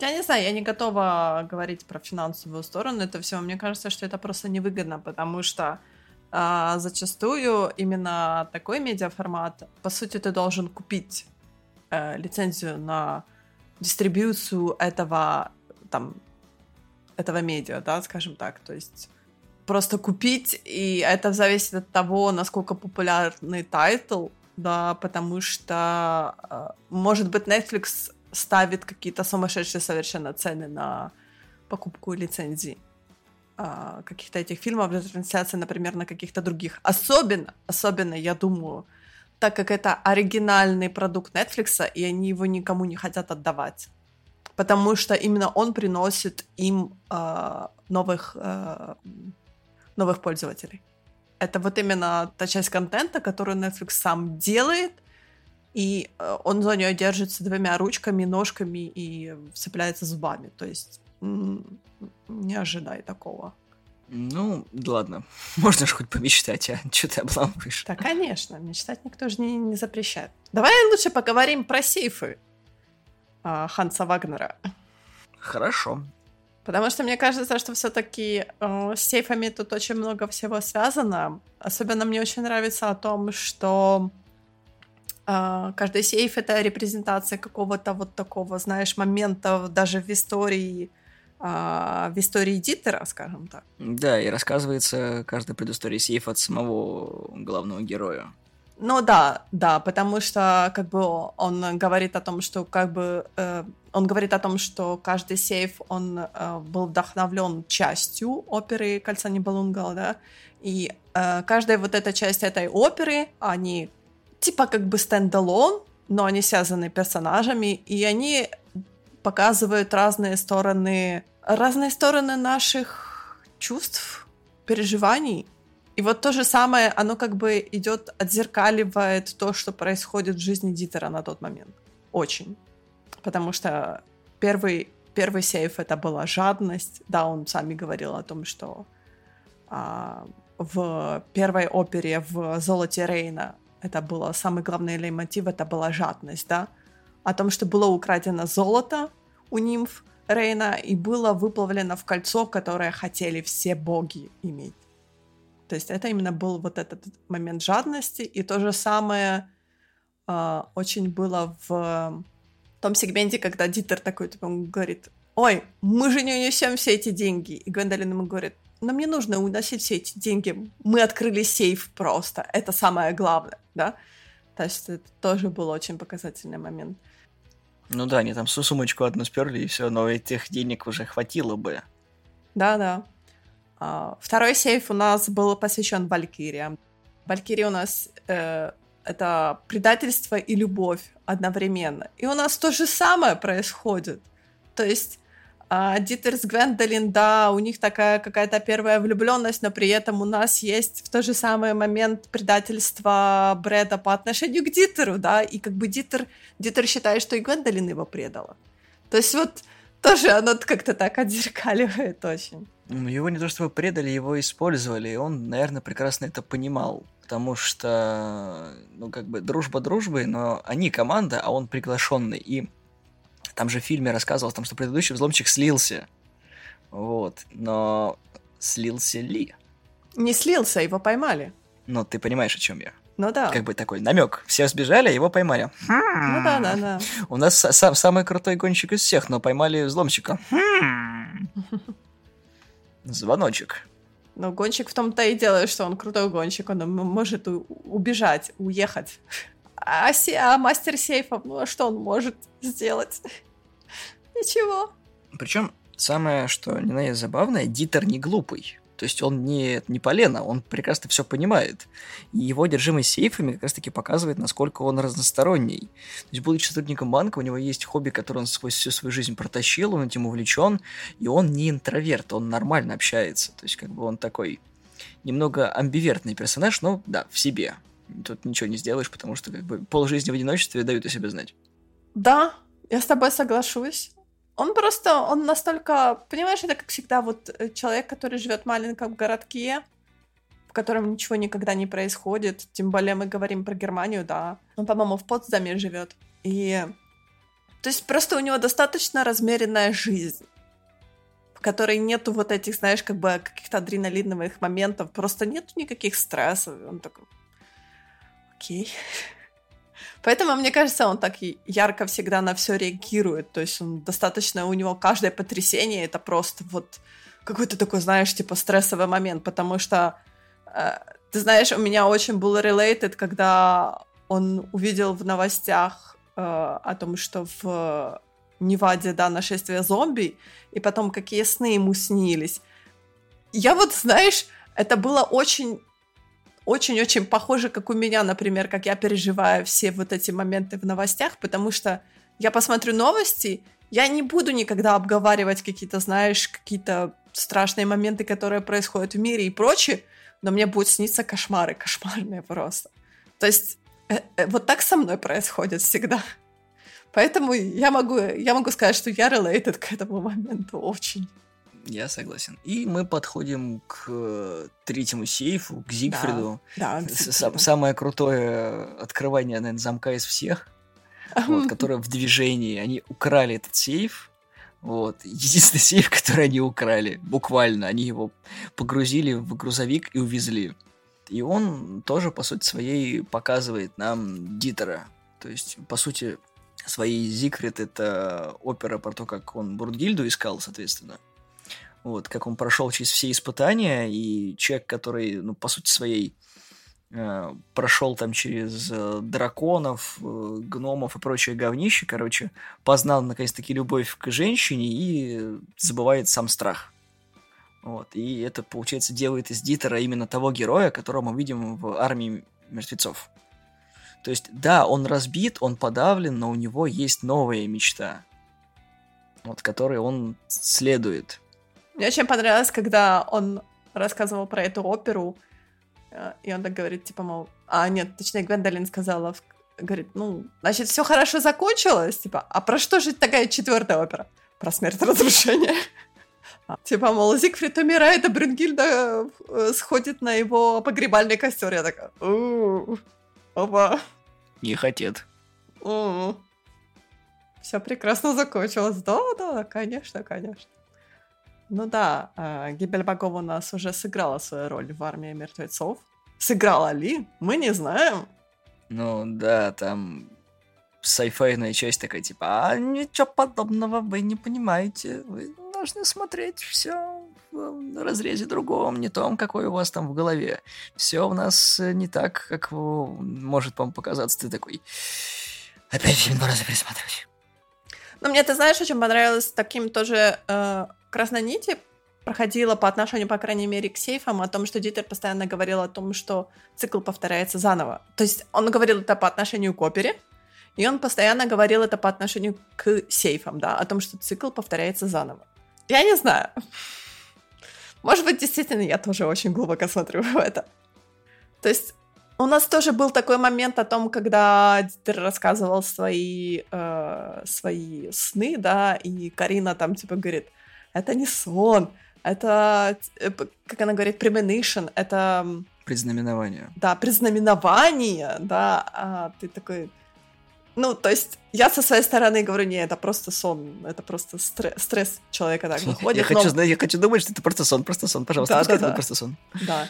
я не знаю, я не готова говорить про финансовую сторону этого всего. Мне кажется, что это просто невыгодно, потому что а, зачастую именно такой медиаформат, по сути, ты должен купить э, лицензию на дистрибьюцию этого там этого медиа, да, скажем так, то есть просто купить, и это зависит от того, насколько популярный title, да, потому что, э, может быть, Netflix ставит какие-то сумасшедшие совершенно цены на покупку лицензий а, каких-то этих фильмов для трансляции, например, на каких-то других. Особенно, особенно, я думаю, так как это оригинальный продукт Netflix, и они его никому не хотят отдавать. Потому что именно он приносит им э, новых, э, новых пользователей. Это вот именно та часть контента, которую Netflix сам делает, и э, он за нее держится двумя ручками, ножками и цепляется зубами. То есть не ожидай такого. Ну, ладно. Можно же хоть помечтать, а? Что ты обламываешь? Да, конечно. Мечтать никто же не, не запрещает. Давай лучше поговорим про сейфы а, Ханса Вагнера. Хорошо. Потому что мне кажется, что все-таки э, с сейфами тут очень много всего связано. Особенно мне очень нравится о том, что Uh, каждый сейф это репрезентация какого-то вот такого, знаешь, момента даже в истории, uh, в истории Дитера, скажем так. Да, и рассказывается каждая предыстория сейфа от самого главного героя. Ну да, да, потому что как бы он говорит о том, что как бы э, он говорит о том, что каждый сейф он э, был вдохновлен частью оперы "Кольца Нибелунгала", да, и э, каждая вот эта часть этой оперы, они типа как бы стендалон, но они связаны персонажами, и они показывают разные стороны, разные стороны наших чувств, переживаний. И вот то же самое, оно как бы идет, отзеркаливает то, что происходит в жизни Дитера на тот момент. Очень. Потому что первый, первый сейф это была жадность. Да, он сами говорил о том, что а, в первой опере в «Золоте Рейна» это было самый главный лейтмотив, это была жадность, да, о том, что было украдено золото у нимф Рейна и было выплавлено в кольцо, которое хотели все боги иметь. То есть это именно был вот этот момент жадности, и то же самое э, очень было в том сегменте, когда Дитер такой, типа, он говорит, ой, мы же не унесем все эти деньги. И Гвендолин ему говорит, нам не нужно уносить все эти деньги, мы открыли сейф просто, это самое главное, да? То есть это тоже был очень показательный момент. Ну да, они там сумочку одну сперли, и все, но этих денег уже хватило бы. Да-да. А, второй сейф у нас был посвящен Валькириям. Валькирия у нас э, это предательство и любовь одновременно. И у нас то же самое происходит. То есть а Дитер с Гвендолин, да, у них такая какая-то первая влюбленность, но при этом у нас есть в тот же самый момент предательства Брэда по отношению к Дитеру, да, и как бы Дитер, Дитер считает, что и Гвендолин его предала. То есть вот тоже оно как-то так отзеркаливает очень. Ну, его не то чтобы предали, его использовали, и он, наверное, прекрасно это понимал. Потому что, ну, как бы, дружба дружбой, но они команда, а он приглашенный. И там же в фильме рассказывалось, там, что предыдущий взломщик слился. Вот. Но слился ли? Не слился, его поймали. Ну, ты понимаешь, о чем я. Ну да. Как бы такой намек. Все сбежали, его поймали. Ну да, да, да. У нас сам самый крутой гонщик из всех, но поймали взломщика. Звоночек. Но гонщик в том-то и дело, что он крутой гонщик, он может убежать, уехать. А, а мастер сейфов, ну а что он может сделать? Ничего. Причем самое, что не на забавное, Дитер не глупый. То есть он не, не полено, он прекрасно все понимает. И его одержимость сейфами как раз-таки показывает, насколько он разносторонний. То есть, будучи сотрудником банка, у него есть хобби, которое он сквозь всю свою жизнь протащил, он этим увлечен, и он не интроверт, он нормально общается. То есть, как бы он такой немного амбивертный персонаж, но да, в себе. Тут ничего не сделаешь, потому что как бы полжизни в одиночестве дают о себе знать. Да, я с тобой соглашусь. Он просто, он настолько, понимаешь, это как всегда вот э, человек, который живет в маленьком городке, в котором ничего никогда не происходит. Тем более мы говорим про Германию, да. Он, по-моему, в Потсдаме живет. И то есть просто у него достаточно размеренная жизнь, в которой нету вот этих, знаешь, как бы каких-то адреналиновых моментов, просто нету никаких стрессов. Он такой, окей. Поэтому, мне кажется, он так ярко всегда на все реагирует. То есть он достаточно, у него каждое потрясение это просто вот какой-то такой, знаешь, типа стрессовый момент, потому что э, ты знаешь, у меня очень был related, когда он увидел в новостях э, о том, что в Неваде, да, нашествие зомби, и потом какие сны ему снились. Я вот, знаешь, это было очень очень-очень похоже, как у меня, например, как я переживаю все вот эти моменты в новостях, потому что я посмотрю новости, я не буду никогда обговаривать какие-то, знаешь, какие-то страшные моменты, которые происходят в мире и прочее, но мне будут сниться кошмары, кошмарные просто. То есть э, э, вот так со мной происходит всегда. Поэтому я могу, я могу сказать, что я related к этому моменту очень. Я согласен. И мы подходим к э, третьему сейфу, к Зигфриду. Да, да Самое крутое открывание, наверное, замка из всех, вот, которое в движении. Они украли этот сейф. Вот. Единственный сейф, который они украли. Буквально. Они его погрузили в грузовик и увезли. И он тоже, по сути своей, показывает нам Дитера. То есть, по сути, своей Зигфрид это опера про то, как он Бурдгильду искал, соответственно вот, как он прошел через все испытания, и человек, который, ну, по сути своей, э, прошел там через э, драконов, э, гномов и прочее говнище, короче, познал наконец-таки любовь к женщине и забывает сам страх. Вот, и это, получается, делает из Дитера именно того героя, которого мы видим в армии мертвецов. То есть, да, он разбит, он подавлен, но у него есть новая мечта, вот, которой он следует. Мне очень понравилось, когда он рассказывал про эту оперу, э, и он так говорит, типа, мол... А, нет, точнее, Гвендолин сказала, говорит, ну, значит, все хорошо закончилось, типа, а про что же такая четвертая опера? Про смерть и разрушение. Типа, мол, Зигфрид умирает, а Брунгильда э, сходит на его погребальный костер. Я такая, опа. Не хотят. Все прекрасно закончилось. Да, да, конечно, конечно. Ну да, э, гибель богов у нас уже сыграла свою роль в армии мертвецов. Сыграла ли? Мы не знаем. Ну да, там сайфайная часть такая, типа, а ничего подобного вы не понимаете. Вы должны смотреть все в разрезе другом, не том, какой у вас там в голове. Все у нас не так, как может вам показаться. Ты такой, опять фильм два раза пересматривать. Ну, мне, ты знаешь, очень понравилось таким тоже э, красной нити проходила по отношению, по крайней мере, к сейфам, о том, что Дитер постоянно говорил о том, что цикл повторяется заново. То есть он говорил это по отношению к опере, и он постоянно говорил это по отношению к сейфам, да, о том, что цикл повторяется заново. Я не знаю. Может быть, действительно, я тоже очень глубоко смотрю в это. То есть у нас тоже был такой момент о том, когда Дитер рассказывал свои, э, свои сны, да, и Карина там типа говорит, это не сон, это, э, как она говорит, premonition, это... Предзнаменование. Да, предзнаменование, да, а ты такой... Ну, то есть я со своей стороны говорю, не, это просто сон, это просто стресс, стресс человека так выходит. Я, но... хочу, я хочу думать, что это просто сон, просто сон, пожалуйста, да, да, да. это просто сон. Да.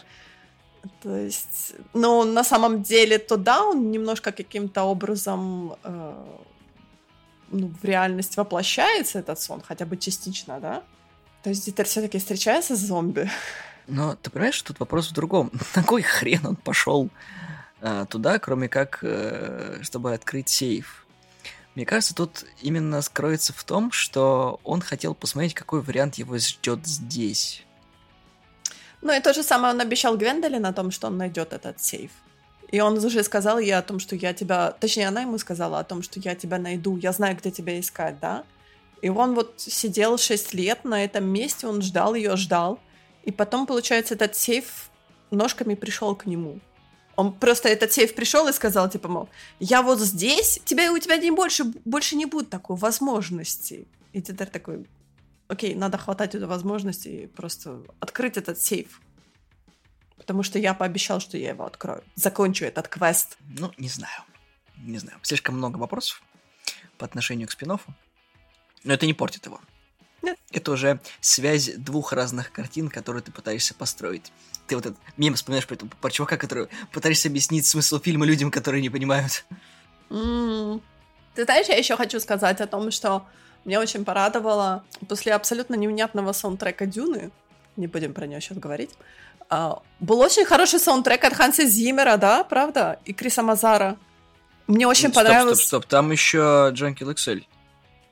То есть, ну, на самом деле, то да, он немножко каким-то образом э, ну, в реальность воплощается этот сон, хотя бы частично, да? То есть Дитер все-таки встречается с зомби. Но ты понимаешь, тут вопрос в другом. На кой хрен он пошел э, туда, кроме как, э, чтобы открыть сейф? Мне кажется, тут именно скроется в том, что он хотел посмотреть, какой вариант его ждет здесь. Ну и то же самое он обещал Гвендолин о том, что он найдет этот сейф. И он уже сказал ей о том, что я тебя... Точнее, она ему сказала о том, что я тебя найду, я знаю, где тебя искать, да? И он вот сидел 6 лет на этом месте, он ждал ее, ждал. И потом, получается, этот сейф ножками пришел к нему. Он просто этот сейф пришел и сказал, типа, мол, я вот здесь, тебя, у тебя не больше, больше не будет такой возможности. И теперь такой, окей, надо хватать эту возможность и просто открыть этот сейф. Потому что я пообещал, что я его открою. Закончу этот квест. Ну, не знаю. Не знаю. Слишком много вопросов по отношению к спин -оффу. Но это не портит его. Нет. Это уже связь двух разных картин, которые ты пытаешься построить. Ты вот этот мем вспоминаешь про, про чувака, который пытаешься объяснить смысл фильма людям, которые не понимают. М. Ты знаешь, я еще хочу сказать о том, что меня очень порадовало после абсолютно невнятного саундтрека Дюны, не будем про нее сейчас говорить, а, был очень хороший саундтрек от Ханса Зиммера, да, правда? И Криса Мазара. Мне очень стоп, понравилось Стоп, стоп, там еще Джанки XL.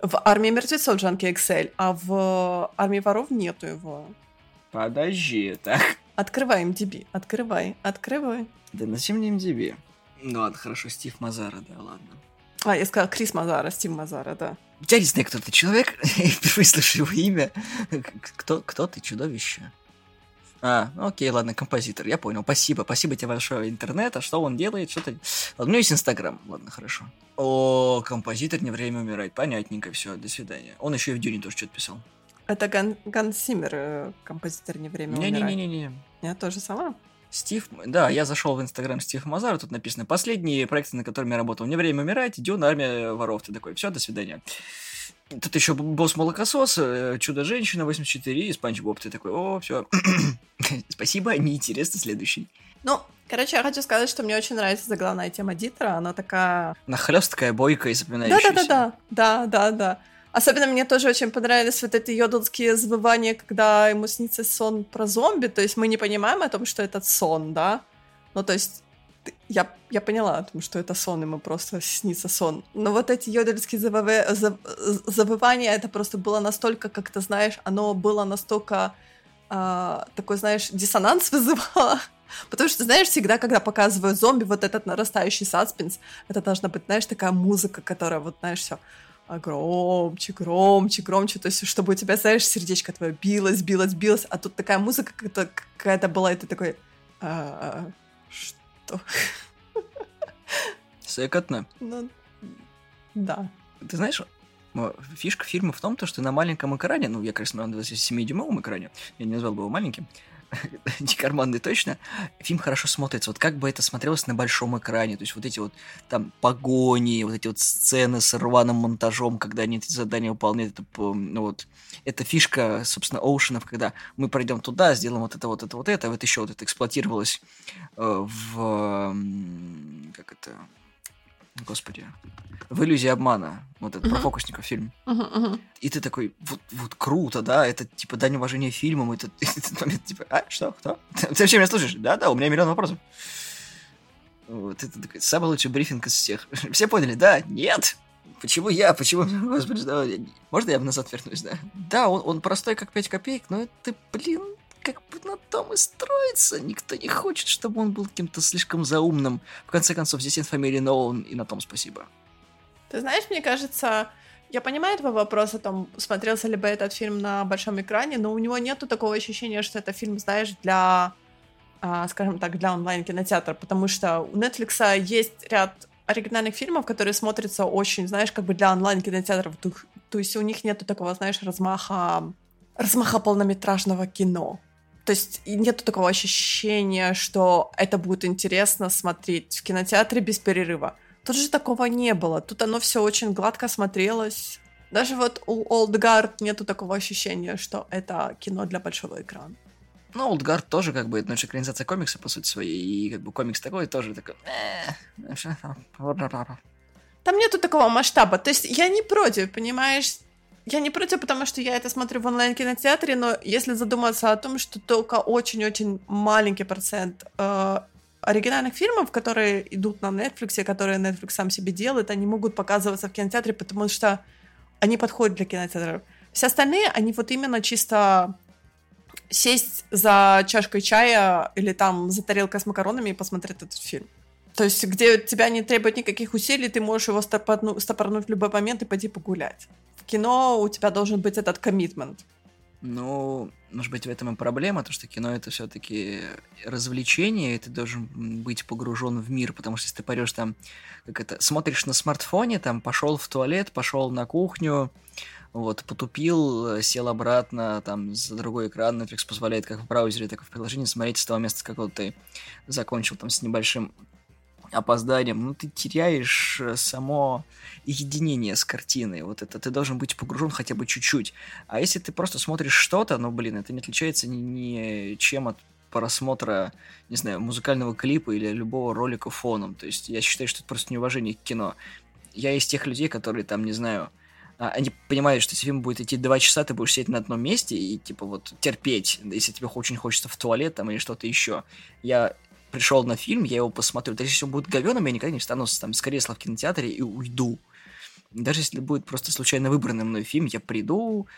в «Армии мертвецов» Джанки Excel, а в «Армии воров» нету его. Подожди, так. Открывай MDB, открывай, открывай. Да на чем мне MDB? Ну ладно, хорошо, Стив Мазара, да, ладно. А, я сказала Крис Мазара, Стив Мазара, да. Я не знаю, кто ты человек, я впервые слышу его имя. Кто, кто ты, чудовище? А, ну окей, ладно, композитор, я понял. Спасибо, спасибо тебе большое, интернет. А что он делает? Что-то... Ладно, у меня есть Инстаграм. Ладно, хорошо. О, композитор, не время умирать. Понятненько, все, до свидания. Он еще и в Дюне тоже что-то писал. Это Ган, Ганс Симмер, э, композитор «Не время умирать». Не-не-не-не. Я тоже сама. Стив, да, я зашел в Инстаграм Стив Мазар, тут написано последние проекты, на которыми я работал. Не время умирать, Дюна, армия воров. Ты такой, все, до свидания. Тут еще босс молокосос, э, чудо-женщина 84 и Спанч Боб. Ты такой, о, все. Спасибо, неинтересно, следующий. Ну, короче, я хочу сказать, что мне очень нравится заглавная тема Дитера. Она такая... Нахлесткая, бойкая и запоминающаяся. Да-да-да-да, да-да-да. Особенно мне тоже очень понравились вот эти йодлские завывания, когда ему снится сон про зомби. То есть мы не понимаем о том, что это сон, да? Ну, то есть я, я поняла о том, что это сон, ему просто снится сон. Но вот эти йодельские завыве- зав- завывания, это просто было настолько, как ты знаешь, оно было настолько а, такой, знаешь, диссонанс вызывало. Потому что, знаешь, всегда, когда показывают зомби, вот этот нарастающий саспенс, это должна быть, знаешь, такая музыка, которая, вот, знаешь, все громче, громче, громче, то есть, чтобы у тебя, знаешь, сердечко твое билось, билось, билось, а тут такая музыка какая-то, какая-то была, и ты такой, «А, что? Секотно. Ну, да. Ты знаешь, фишка фильма в том, то, что на маленьком экране, ну, я, конечно, на 27-дюймовом экране, я не назвал бы его маленьким, не карманный точно, фильм хорошо смотрится. Вот как бы это смотрелось на большом экране. То есть вот эти вот там погони, вот эти вот сцены с рваным монтажом, когда они эти задания выполняют. Это, ну, вот, это фишка, собственно, Оушенов, когда мы пройдем туда, сделаем вот это, вот это, вот это, вот еще вот это эксплуатировалось э, в... Как это... Господи. В иллюзии обмана. Вот это про Мгм. фокусников фильм. Мгм, мгм. И ты такой, вот, вот круто, да, это типа дань уважения фильмам, это этот момент, типа, а, что, кто? Ты вообще меня слушаешь? Да-да, у меня миллион вопросов. Вот, это такой самый лучший брифинг из всех. Все поняли, да? Нет! Почему я? Почему? Господи, да, можно я назад вернусь, да? Да, он, он простой, как 5 копеек, но это, блин, как бы на том и строится. Никто не хочет, чтобы он был каким-то слишком заумным. В конце концов, здесь нет фамилии Нолан, и на том спасибо. Ты знаешь, мне кажется, я понимаю твой вопрос о том, смотрелся ли бы этот фильм на большом экране, но у него нету такого ощущения, что это фильм, знаешь, для, а, скажем так, для онлайн-кинотеатра, потому что у Netflix есть ряд оригинальных фильмов, которые смотрятся очень, знаешь, как бы для онлайн-кинотеатров. То, есть у них нету такого, знаешь, размаха, размаха полнометражного кино. То есть и нету такого ощущения, что это будет интересно смотреть в кинотеатре без перерыва. Тут же такого не было. Тут оно все очень гладко смотрелось. Даже вот у Old Guard нету такого ощущения, что это кино для большого экрана. Ну, Олдгард тоже как бы, это наша экранизация комикса, по сути своей, и как бы комикс такой тоже такой... «Э, там?» Там нету такого масштаба. То есть я не против, понимаешь? Я не против, потому что я это смотрю в онлайн-кинотеатре, но если задуматься о том, что только очень-очень маленький процент э, оригинальных фильмов, которые идут на Netflix, которые Netflix сам себе делает, они могут показываться в кинотеатре, потому что они подходят для кинотеатров. Все остальные, они вот именно чисто сесть за чашкой чая или там за тарелкой с макаронами и посмотреть этот фильм. То есть, где тебя не требует никаких усилий, ты можешь его стопорну, стопорнуть в любой момент и пойти погулять. Кино у тебя должен быть этот коммитмент. Ну, может быть, в этом и проблема, то что кино это все-таки развлечение, и ты должен быть погружен в мир, потому что если ты парешь там, как это, смотришь на смартфоне, там, пошел в туалет, пошел на кухню, вот, потупил, сел обратно, там, за другой экран, Netflix позволяет как в браузере, так и в приложении смотреть с того места, с какого ты закончил, там, с небольшим опозданием, ну, ты теряешь э, само единение с картиной. Вот это ты должен быть погружен хотя бы чуть-чуть. А если ты просто смотришь что-то, ну, блин, это не отличается ни, ни чем от просмотра, не знаю, музыкального клипа или любого ролика фоном. То есть я считаю, что это просто неуважение к кино. Я из тех людей, которые там, не знаю, а, они понимают, что если фильм будет идти два часа, ты будешь сидеть на одном месте и, типа, вот, терпеть, если тебе очень хочется в туалет там или что-то еще. Я пришел на фильм, я его посмотрю. Даже если он будет говеным, я никогда не встану там, с кресла в кинотеатре и уйду. Даже если будет просто случайно выбранный мной фильм, я приду,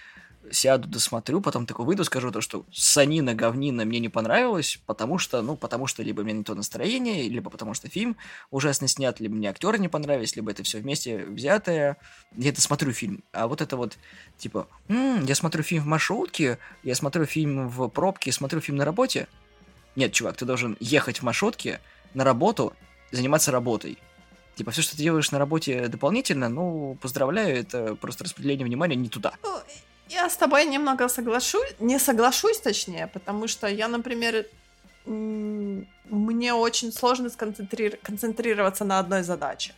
сяду, досмотрю, потом такой выйду, скажу то, что санина, говнина мне не понравилось, потому что, ну, потому что либо мне не то настроение, либо потому что фильм ужасно снят, либо мне актеры не понравились, либо это все вместе взятое. Я досмотрю фильм. А вот это вот, типа, м-м, я смотрю фильм в маршрутке, я смотрю фильм в пробке, смотрю фильм на работе, нет, чувак, ты должен ехать в маршрутке на работу, заниматься работой. Типа, все, что ты делаешь на работе дополнительно, ну, поздравляю, это просто распределение внимания не туда. Ну, я с тобой немного соглашусь, не соглашусь, точнее, потому что я, например, мне очень сложно сконцентри... концентрироваться на одной задаче.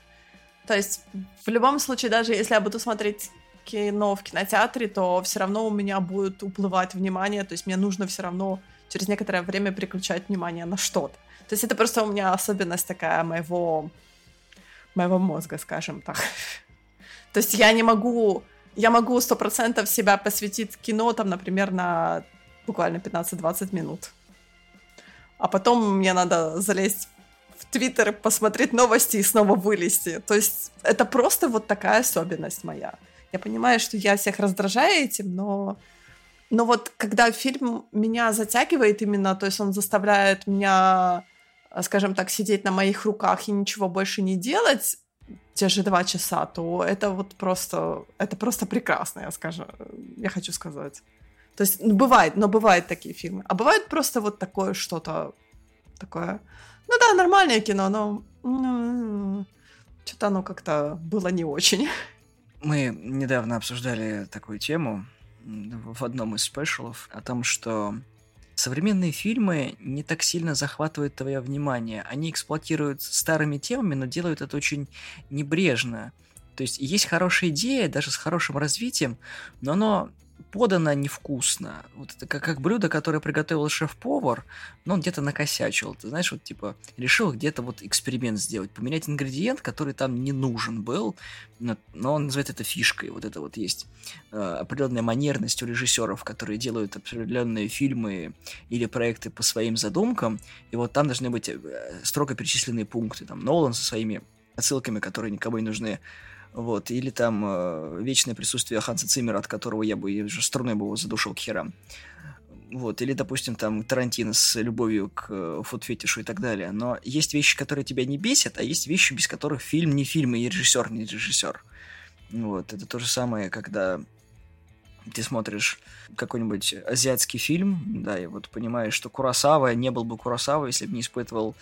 То есть, в любом случае, даже если я буду смотреть кино в кинотеатре, то все равно у меня будет уплывать внимание, то есть мне нужно все равно через некоторое время переключать внимание на что-то. То есть это просто у меня особенность такая моего, моего мозга, скажем так. То есть я не могу, я могу сто процентов себя посвятить кино, там, например, на буквально 15-20 минут. А потом мне надо залезть в Твиттер, посмотреть новости и снова вылезти. То есть это просто вот такая особенность моя. Я понимаю, что я всех раздражаю этим, но но вот когда фильм меня затягивает именно, то есть он заставляет меня, э, скажем так, сидеть на моих руках и ничего больше не делать, те же два часа, то это вот просто, это просто прекрасно, я скажу, я хочу сказать. То есть ну, бывает, но бывают такие фильмы. А бывает просто вот такое что-то такое. Ну да, нормальное кино, но ну, что-то оно как-то было не очень. Мы недавно обсуждали такую тему, в одном из спешалов о том, что современные фильмы не так сильно захватывают твое внимание. Они эксплуатируют старыми темами, но делают это очень небрежно. То есть есть хорошая идея, даже с хорошим развитием, но оно подано невкусно. Вот это как, как блюдо, которое приготовил шеф-повар, но он где-то накосячил. Ты знаешь, вот типа решил где-то вот эксперимент сделать, поменять ингредиент, который там не нужен был, но, но он называет это фишкой. Вот это вот есть э, определенная манерность у режиссеров, которые делают определенные фильмы или проекты по своим задумкам, и вот там должны быть э, строго перечисленные пункты. Там Нолан со своими отсылками, которые никому не нужны, вот, или там э, вечное присутствие Ханса Циммера, от которого я бы уже струной бы его задушил к херам. Вот, или, допустим, там Тарантино с любовью к э, фотфетишу и так далее. Но есть вещи, которые тебя не бесят, а есть вещи, без которых фильм не фильм, и режиссер не режиссер. Вот, это то же самое, когда ты смотришь какой-нибудь азиатский фильм, да, и вот понимаешь, что Курасава не был бы Курасава, если бы не испытывал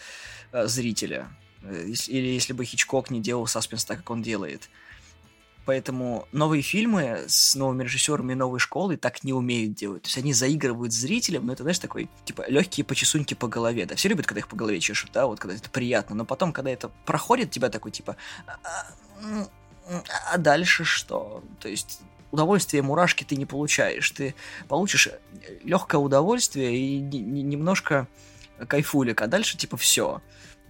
э, зрителя. Э, или если бы Хичкок не делал саспенс так, как он делает. Поэтому новые фильмы с новыми режиссерами новой школы так не умеют делать. То есть они заигрывают с зрителем, но это, знаешь, такой, типа, легкие почесуньки по голове. Да, все любят, когда их по голове чешут, да, вот когда это приятно. Но потом, когда это проходит, тебя такой, типа, а, а, а дальше что? То есть удовольствие мурашки ты не получаешь. Ты получишь легкое удовольствие и немножко кайфулик, а дальше типа все.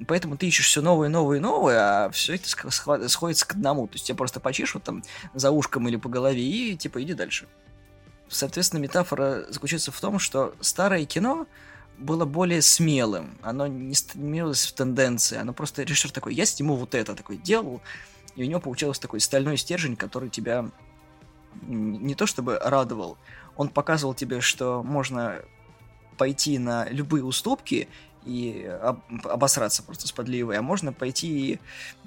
Поэтому ты ищешь все новое, новое, новое, а все это сходится к одному. То есть тебя просто почешут там за ушком или по голове и типа иди дальше. Соответственно, метафора заключается в том, что старое кино было более смелым. Оно не стремилось в тенденции. Оно просто режиссер такой, я сниму вот это, такой делал. И у него получился такой стальной стержень, который тебя не то чтобы радовал, он показывал тебе, что можно пойти на любые уступки и об, обосраться просто с подливой, а можно пойти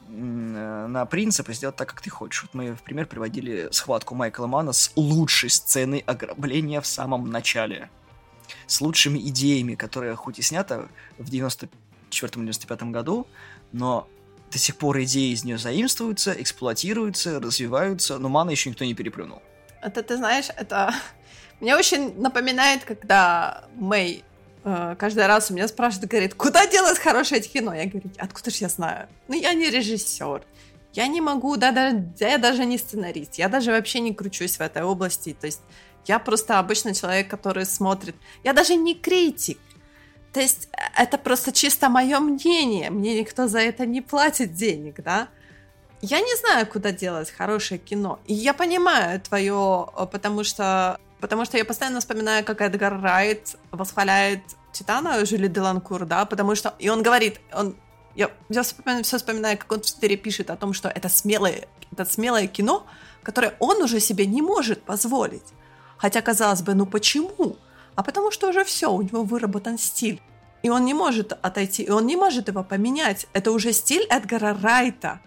на принцип и сделать так, как ты хочешь. Вот мы в пример приводили схватку Майкла Мана с лучшей сценой ограбления в самом начале. С лучшими идеями, которые хоть и снята в 94-95 году, но до сих пор идеи из нее заимствуются, эксплуатируются, развиваются, но Мана еще никто не переплюнул. Это, ты знаешь, это... Мне очень напоминает, когда Мэй каждый раз у меня спрашивает, говорит, куда делать хорошее кино? Я говорю, откуда же я знаю? Ну, я не режиссер. Я не могу, да, да, я даже не сценарист. Я даже вообще не кручусь в этой области. То есть я просто обычный человек, который смотрит. Я даже не критик. То есть э, это просто чисто мое мнение. Мне никто за это не платит денег, да? Я не знаю, куда делать хорошее кино. И я понимаю твое, э, потому что, потому что я постоянно вспоминаю, как Эдгар Райт восхваляет Титана Жюли Деланкур, да, потому что... И он говорит, он... Я, я вспоминаю, все вспоминаю, как он в Твиттере пишет о том, что это смелое, это смелое кино, которое он уже себе не может позволить. Хотя, казалось бы, ну почему? А потому что уже все, у него выработан стиль. И он не может отойти, и он не может его поменять. Это уже стиль Эдгара Райта.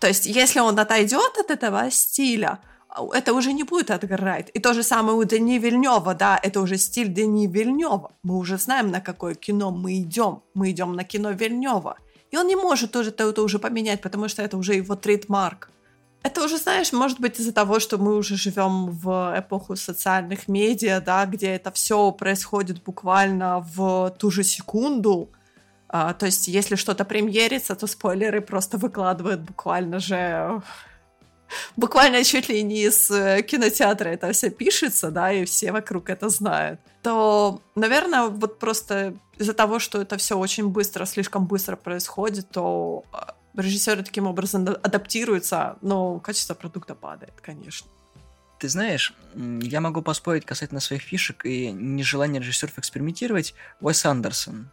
То есть, если он отойдет от этого стиля, это уже не будет Райт. И то же самое у Дени Вильнева, да, это уже стиль Дени Вильнева. Мы уже знаем, на какое кино мы идем. Мы идем на кино Вильнева. И он не может тоже это уже поменять, потому что это уже его трейдмарк. Это уже, знаешь, может быть из-за того, что мы уже живем в эпоху социальных медиа, да, где это все происходит буквально в ту же секунду. А, то есть, если что-то премьерится, то спойлеры просто выкладывают буквально же буквально чуть ли не из э, кинотеатра это все пишется, да, и все вокруг это знают, то, наверное, вот просто из-за того, что это все очень быстро, слишком быстро происходит, то а, режиссеры таким образом адаптируются, но качество продукта падает, конечно. Ты знаешь, я могу поспорить касательно своих фишек и нежелания режиссеров экспериментировать. Уэс Андерсон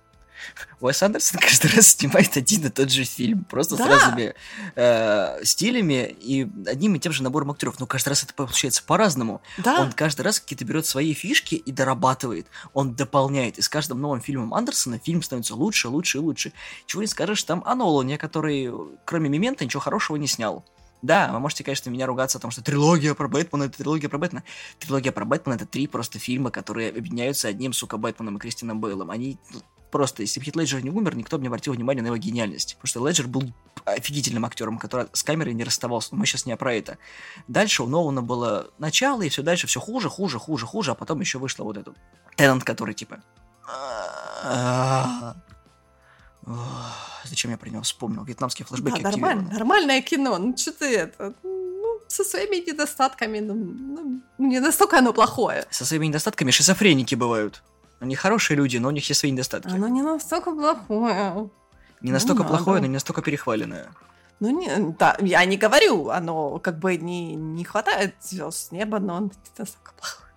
Уэс Андерсон каждый раз снимает один и тот же фильм, просто да. с разными э, стилями и одним и тем же набором актеров. Но каждый раз это получается по-разному. Да. Он каждый раз какие-то берет свои фишки и дорабатывает. Он дополняет. И с каждым новым фильмом Андерсона фильм становится лучше, лучше и лучше. Чего не скажешь там о Нолане, который кроме Мемента ничего хорошего не снял. Да, вы можете, конечно, меня ругаться о том, что трилогия про Бэтмена это трилогия про Бэтмена. Трилогия про Бэтмена это три просто фильма, которые объединяются одним, сука, Бэтменом и Кристином Бейлом. Они ну, просто, если бы Хит Леджер не умер, никто бы не обратил внимания на его гениальность. Потому что Леджер был офигительным актером, который с камерой не расставался. Но мы сейчас не про это. Дальше у Нолана было начало, и все дальше все хуже, хуже, хуже, хуже, а потом еще вышло вот этот Теннант, который типа... Зачем я про него вспомнил? Вьетнамские флешбеки да, нормально, нормальное кино. Ну, что ты это... Со своими недостатками, ну, ну, не настолько оно плохое. Со своими недостатками шизофреники бывают. Они хорошие люди, но у них есть свои недостатки. Оно не настолько плохое. Не настолько ну, плохое, надо. но не настолько перехваленное. Ну, не, да, я не говорю, оно как бы не, не хватает звезд с неба, но он не настолько плохое.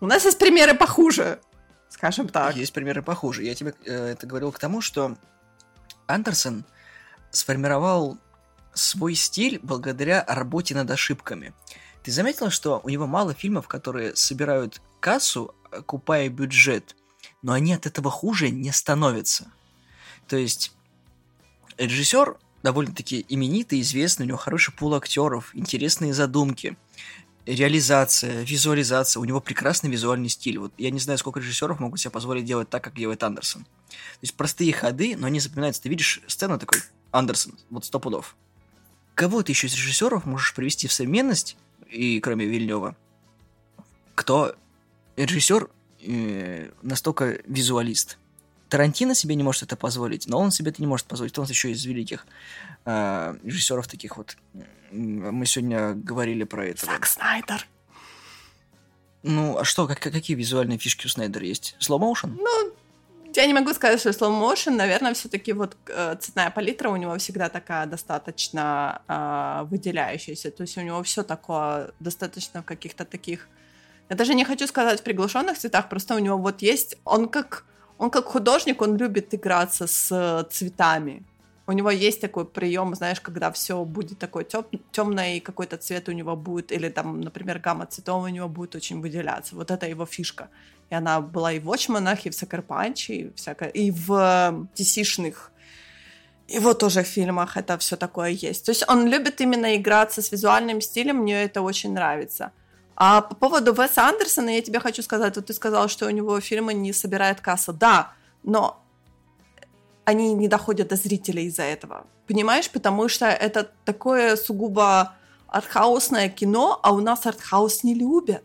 У нас есть примеры похуже, скажем так. Есть примеры похуже. Я тебе э, это говорил к тому, что Андерсон сформировал свой стиль благодаря работе над ошибками. Ты заметила, что у него мало фильмов, которые собирают кассу, окупая бюджет, но они от этого хуже не становятся. То есть режиссер довольно-таки именитый, известный, у него хороший пул актеров, интересные задумки, реализация, визуализация, у него прекрасный визуальный стиль. Вот я не знаю, сколько режиссеров могут себе позволить делать так, как делает Андерсон. То есть простые ходы, но они запоминаются. Ты видишь сцену такой, Андерсон, вот сто пудов. Кого ты еще из режиссеров можешь привести в современность, и кроме Вильнева, кто режиссер э, настолько визуалист. Тарантино себе не может это позволить, но он себе это не может позволить. Он еще из великих э, режиссеров таких вот. Мы сегодня говорили про это. Зак Снайдер. Ну, а что, как, какие визуальные фишки у Снайдера есть? Motion? Ну, я не могу сказать, что motion. Наверное, все-таки вот э, цветная палитра у него всегда такая достаточно э, выделяющаяся. То есть у него все такое достаточно в каких-то таких я даже не хочу сказать в приглушенных цветах, просто у него вот есть, он как, он как художник, он любит играться с цветами. У него есть такой прием, знаешь, когда все будет такой теп темное, и какой-то цвет у него будет, или там, например, гамма цветов у него будет очень выделяться. Вот это его фишка. И она была и в Watchmen'ах, и в Punch, и, всякое, и в DC-шных его тоже в фильмах это все такое есть. То есть он любит именно играться с визуальным стилем, мне это очень нравится. А по поводу Веса Андерсона я тебе хочу сказать, вот ты сказал, что у него фильмы не собирает касса. Да, но они не доходят до зрителей из-за этого. Понимаешь? Потому что это такое сугубо артхаусное кино, а у нас артхаус не любят.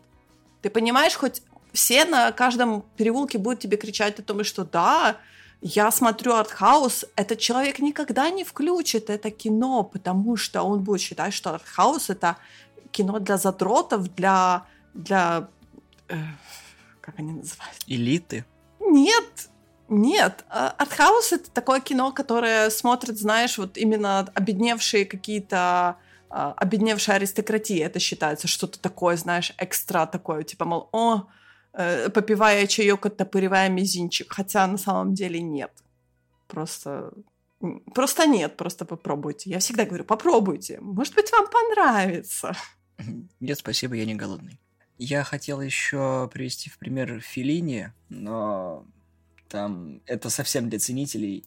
Ты понимаешь, хоть все на каждом переулке будут тебе кричать о том, что да, я смотрю артхаус, этот человек никогда не включит это кино, потому что он будет считать, что артхаус это кино для задротов, для... для э, как они называются? Элиты? Нет, нет, а, артхаус это такое кино, которое смотрит, знаешь, вот именно обедневшие какие-то а, обедневшая аристократия, это считается что-то такое, знаешь, экстра такое, типа, мол, о, э, попивая чаек, оттопыривая мизинчик, хотя на самом деле нет. Просто, просто нет, просто попробуйте. Я всегда говорю, попробуйте, может быть, вам понравится. Нет, спасибо, я не голодный. Я хотел еще привести в пример Филини, но там это совсем для ценителей,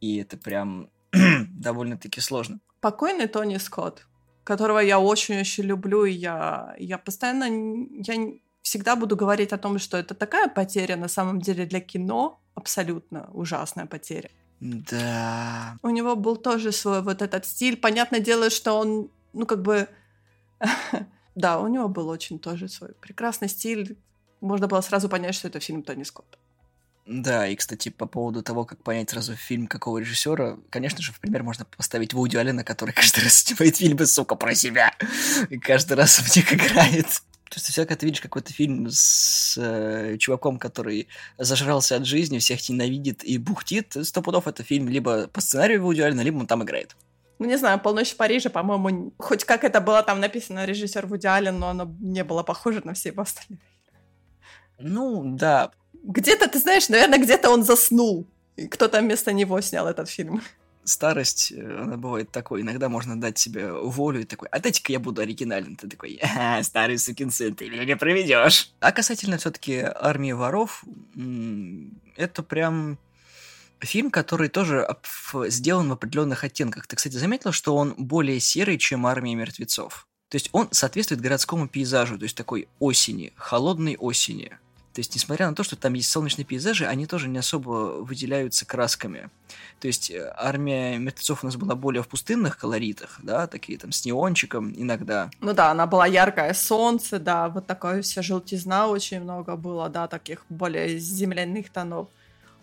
и это прям довольно-таки сложно. Покойный Тони Скотт, которого я очень-очень люблю, и я, я постоянно, я всегда буду говорить о том, что это такая потеря на самом деле для кино, абсолютно ужасная потеря. Да. У него был тоже свой вот этот стиль. Понятное дело, что он, ну, как бы... да, у него был очень тоже свой прекрасный стиль. Можно было сразу понять, что это фильм Тони Скотта. Да, и, кстати, по поводу того, как понять сразу фильм какого режиссера, конечно же, в пример можно поставить Вуди Аллена, который каждый раз снимает фильмы, сука, про себя. И каждый раз в них играет. То есть, всегда, когда ты видишь какой-то фильм с э, чуваком, который зажрался от жизни, всех ненавидит и бухтит, сто пудов это фильм либо по сценарию Вуди Аллена, либо он там играет. Ну, не знаю, «Полночь в Париже», по-моему, хоть как это было там написано режиссер Вуди Аллен, но оно не было похоже на все его остальные. Ну, да, где-то, ты знаешь, наверное, где-то он заснул. И кто-то вместо него снял этот фильм. Старость, э, она бывает такой. Иногда можно дать себе волю и такой, а дайте-ка я буду оригинален. Ты такой, а, старый сукин сын, ты меня не проведешь. А касательно все-таки армии воров, это прям фильм, который тоже сделан в определенных оттенках. Ты, кстати, заметила, что он более серый, чем армия мертвецов? То есть он соответствует городскому пейзажу, то есть такой осени, холодной осени. То есть, несмотря на то, что там есть солнечные пейзажи, они тоже не особо выделяются красками. То есть, э, армия мертвецов у нас была более в пустынных колоритах, да, такие там с неончиком иногда. Ну да, она была яркое солнце, да, вот такая вся желтизна очень много было, да, таких более земляных тонов.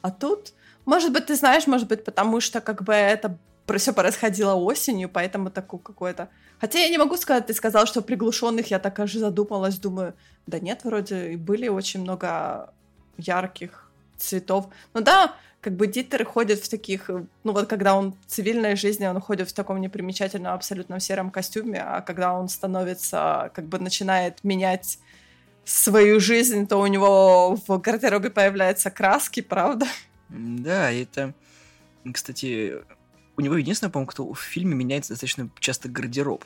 А тут, может быть, ты знаешь, может быть, потому что как бы это все происходило осенью, поэтому такое какое-то... Хотя я не могу сказать, ты сказал, что приглушенных я так аж задумалась, думаю, да нет, вроде были очень много ярких цветов. Ну да, как бы Диттер ходит в таких, ну вот когда он в цивильной жизни, он ходит в таком непримечательном абсолютно сером костюме, а когда он становится, как бы начинает менять свою жизнь, то у него в гардеробе появляются краски, правда? Да, это, кстати, у него единственное, по-моему, кто в фильме меняется достаточно часто гардероб.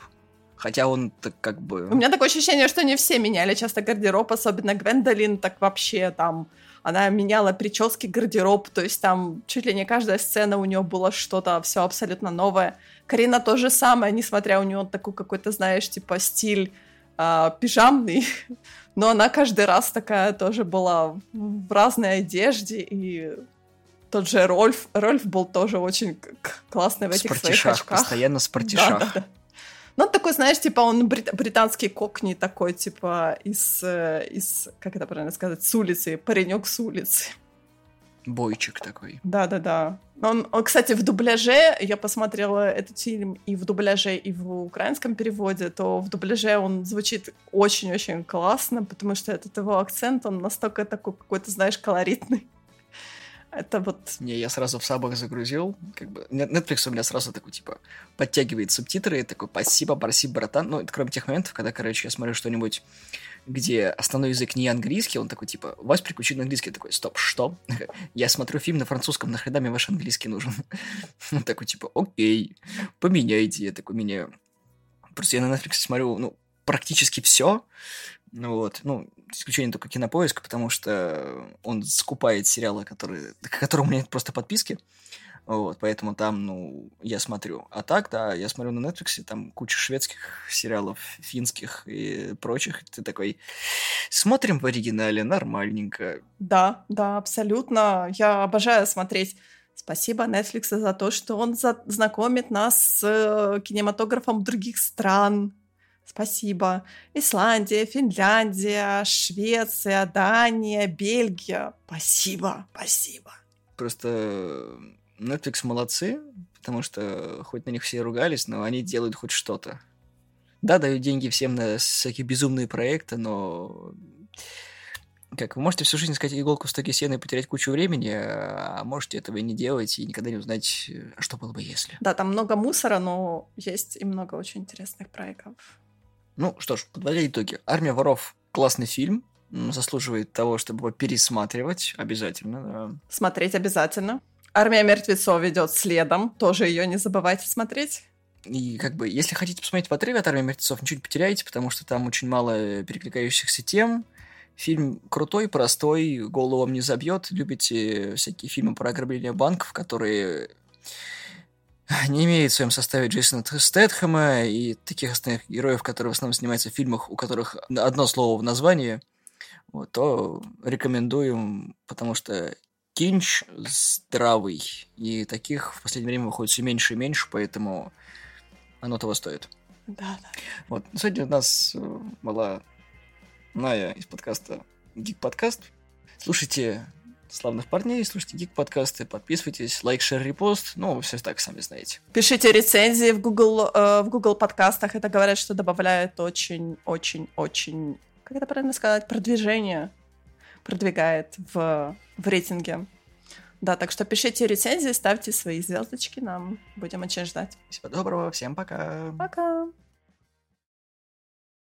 Хотя он так как бы... У меня такое ощущение, что не все меняли часто гардероб, особенно Гвендолин, так вообще там... Она меняла прически, гардероб, то есть там чуть ли не каждая сцена у нее было что-то все абсолютно новое. Карина то же самое, несмотря у нее такой какой-то, знаешь, типа стиль э, пижамный, но она каждый раз такая тоже была в разной одежде и тот же Рольф, Рольф был тоже очень классный в этих своих очках. постоянно с Да, да, да. Ну, он такой, знаешь, типа, он брит- британский кокни такой, типа, из, э, из, как это правильно сказать, с улицы, паренек с улицы. Бойчик такой. Да-да-да. Он, он, кстати, в дубляже, я посмотрела этот фильм и в дубляже, и в украинском переводе, то в дубляже он звучит очень-очень классно, потому что этот его акцент, он настолько такой какой-то, знаешь, колоритный. Это вот... Не, я сразу в сабах загрузил, как бы... Netflix у меня сразу такой, типа, подтягивает субтитры, и такой, спасибо, спасибо, братан. Ну, это кроме тех моментов, когда, короче, я смотрю что-нибудь где основной язык не английский, он такой, типа, вас приключили на английский. Я такой, стоп, что? Я смотрю фильм на французском, нахрена мне ваш английский нужен? Он такой, типа, окей, поменяйте. Я такой, меняю. Просто я на Netflix смотрю, ну, практически все. Ну вот, ну, исключение только кинопоиска, потому что он скупает сериалы, которые, к которым у меня нет просто подписки. Вот, поэтому там, ну, я смотрю. А так, да, я смотрю на Netflix, там куча шведских сериалов, финских и прочих. Ты такой, смотрим в оригинале, нормальненько. Да, да, абсолютно. Я обожаю смотреть. Спасибо Netflix за то, что он за- знакомит нас с э, кинематографом других стран. Спасибо. Исландия, Финляндия, Швеция, Дания, Бельгия. Спасибо, спасибо. Просто Netflix молодцы, потому что хоть на них все ругались, но они делают хоть что-то. Да, дают деньги всем на всякие безумные проекты, но как вы можете всю жизнь искать иголку в стоге сена и потерять кучу времени, а можете этого и не делать, и никогда не узнать, что было бы если. Да, там много мусора, но есть и много очень интересных проектов. Ну что ж, подводя итоги. «Армия воров» — классный фильм, заслуживает того, чтобы его пересматривать обязательно. Да. Смотреть обязательно. Армия мертвецов ведет следом. Тоже ее не забывайте смотреть. И как бы, если хотите посмотреть в отрыве от армии мертвецов, ничего не потеряете, потому что там очень мало перекликающихся тем. Фильм крутой, простой, голову вам не забьет. Любите всякие фильмы про ограбление банков, которые не имеют в своем составе Джейсона Стэтхэма и таких основных героев, которые в основном снимаются в фильмах, у которых одно слово в названии, вот, то рекомендуем, потому что кинч здравый. И таких в последнее время выходит все меньше и меньше, поэтому оно того стоит. Да, да. Вот. Сегодня у нас э, была Ная из подкаста Гик Подкаст. Слушайте славных парней, слушайте Гик подкасты, подписывайтесь, лайк, шер, репост, ну, все так, сами знаете. Пишите рецензии в Google, э, в Google подкастах, это говорят, что добавляет очень-очень-очень, как это правильно сказать, продвижение продвигает в, в рейтинге. Да, так что пишите рецензии, ставьте свои звездочки нам. Будем очень ждать. Всего доброго, всем пока. Пока.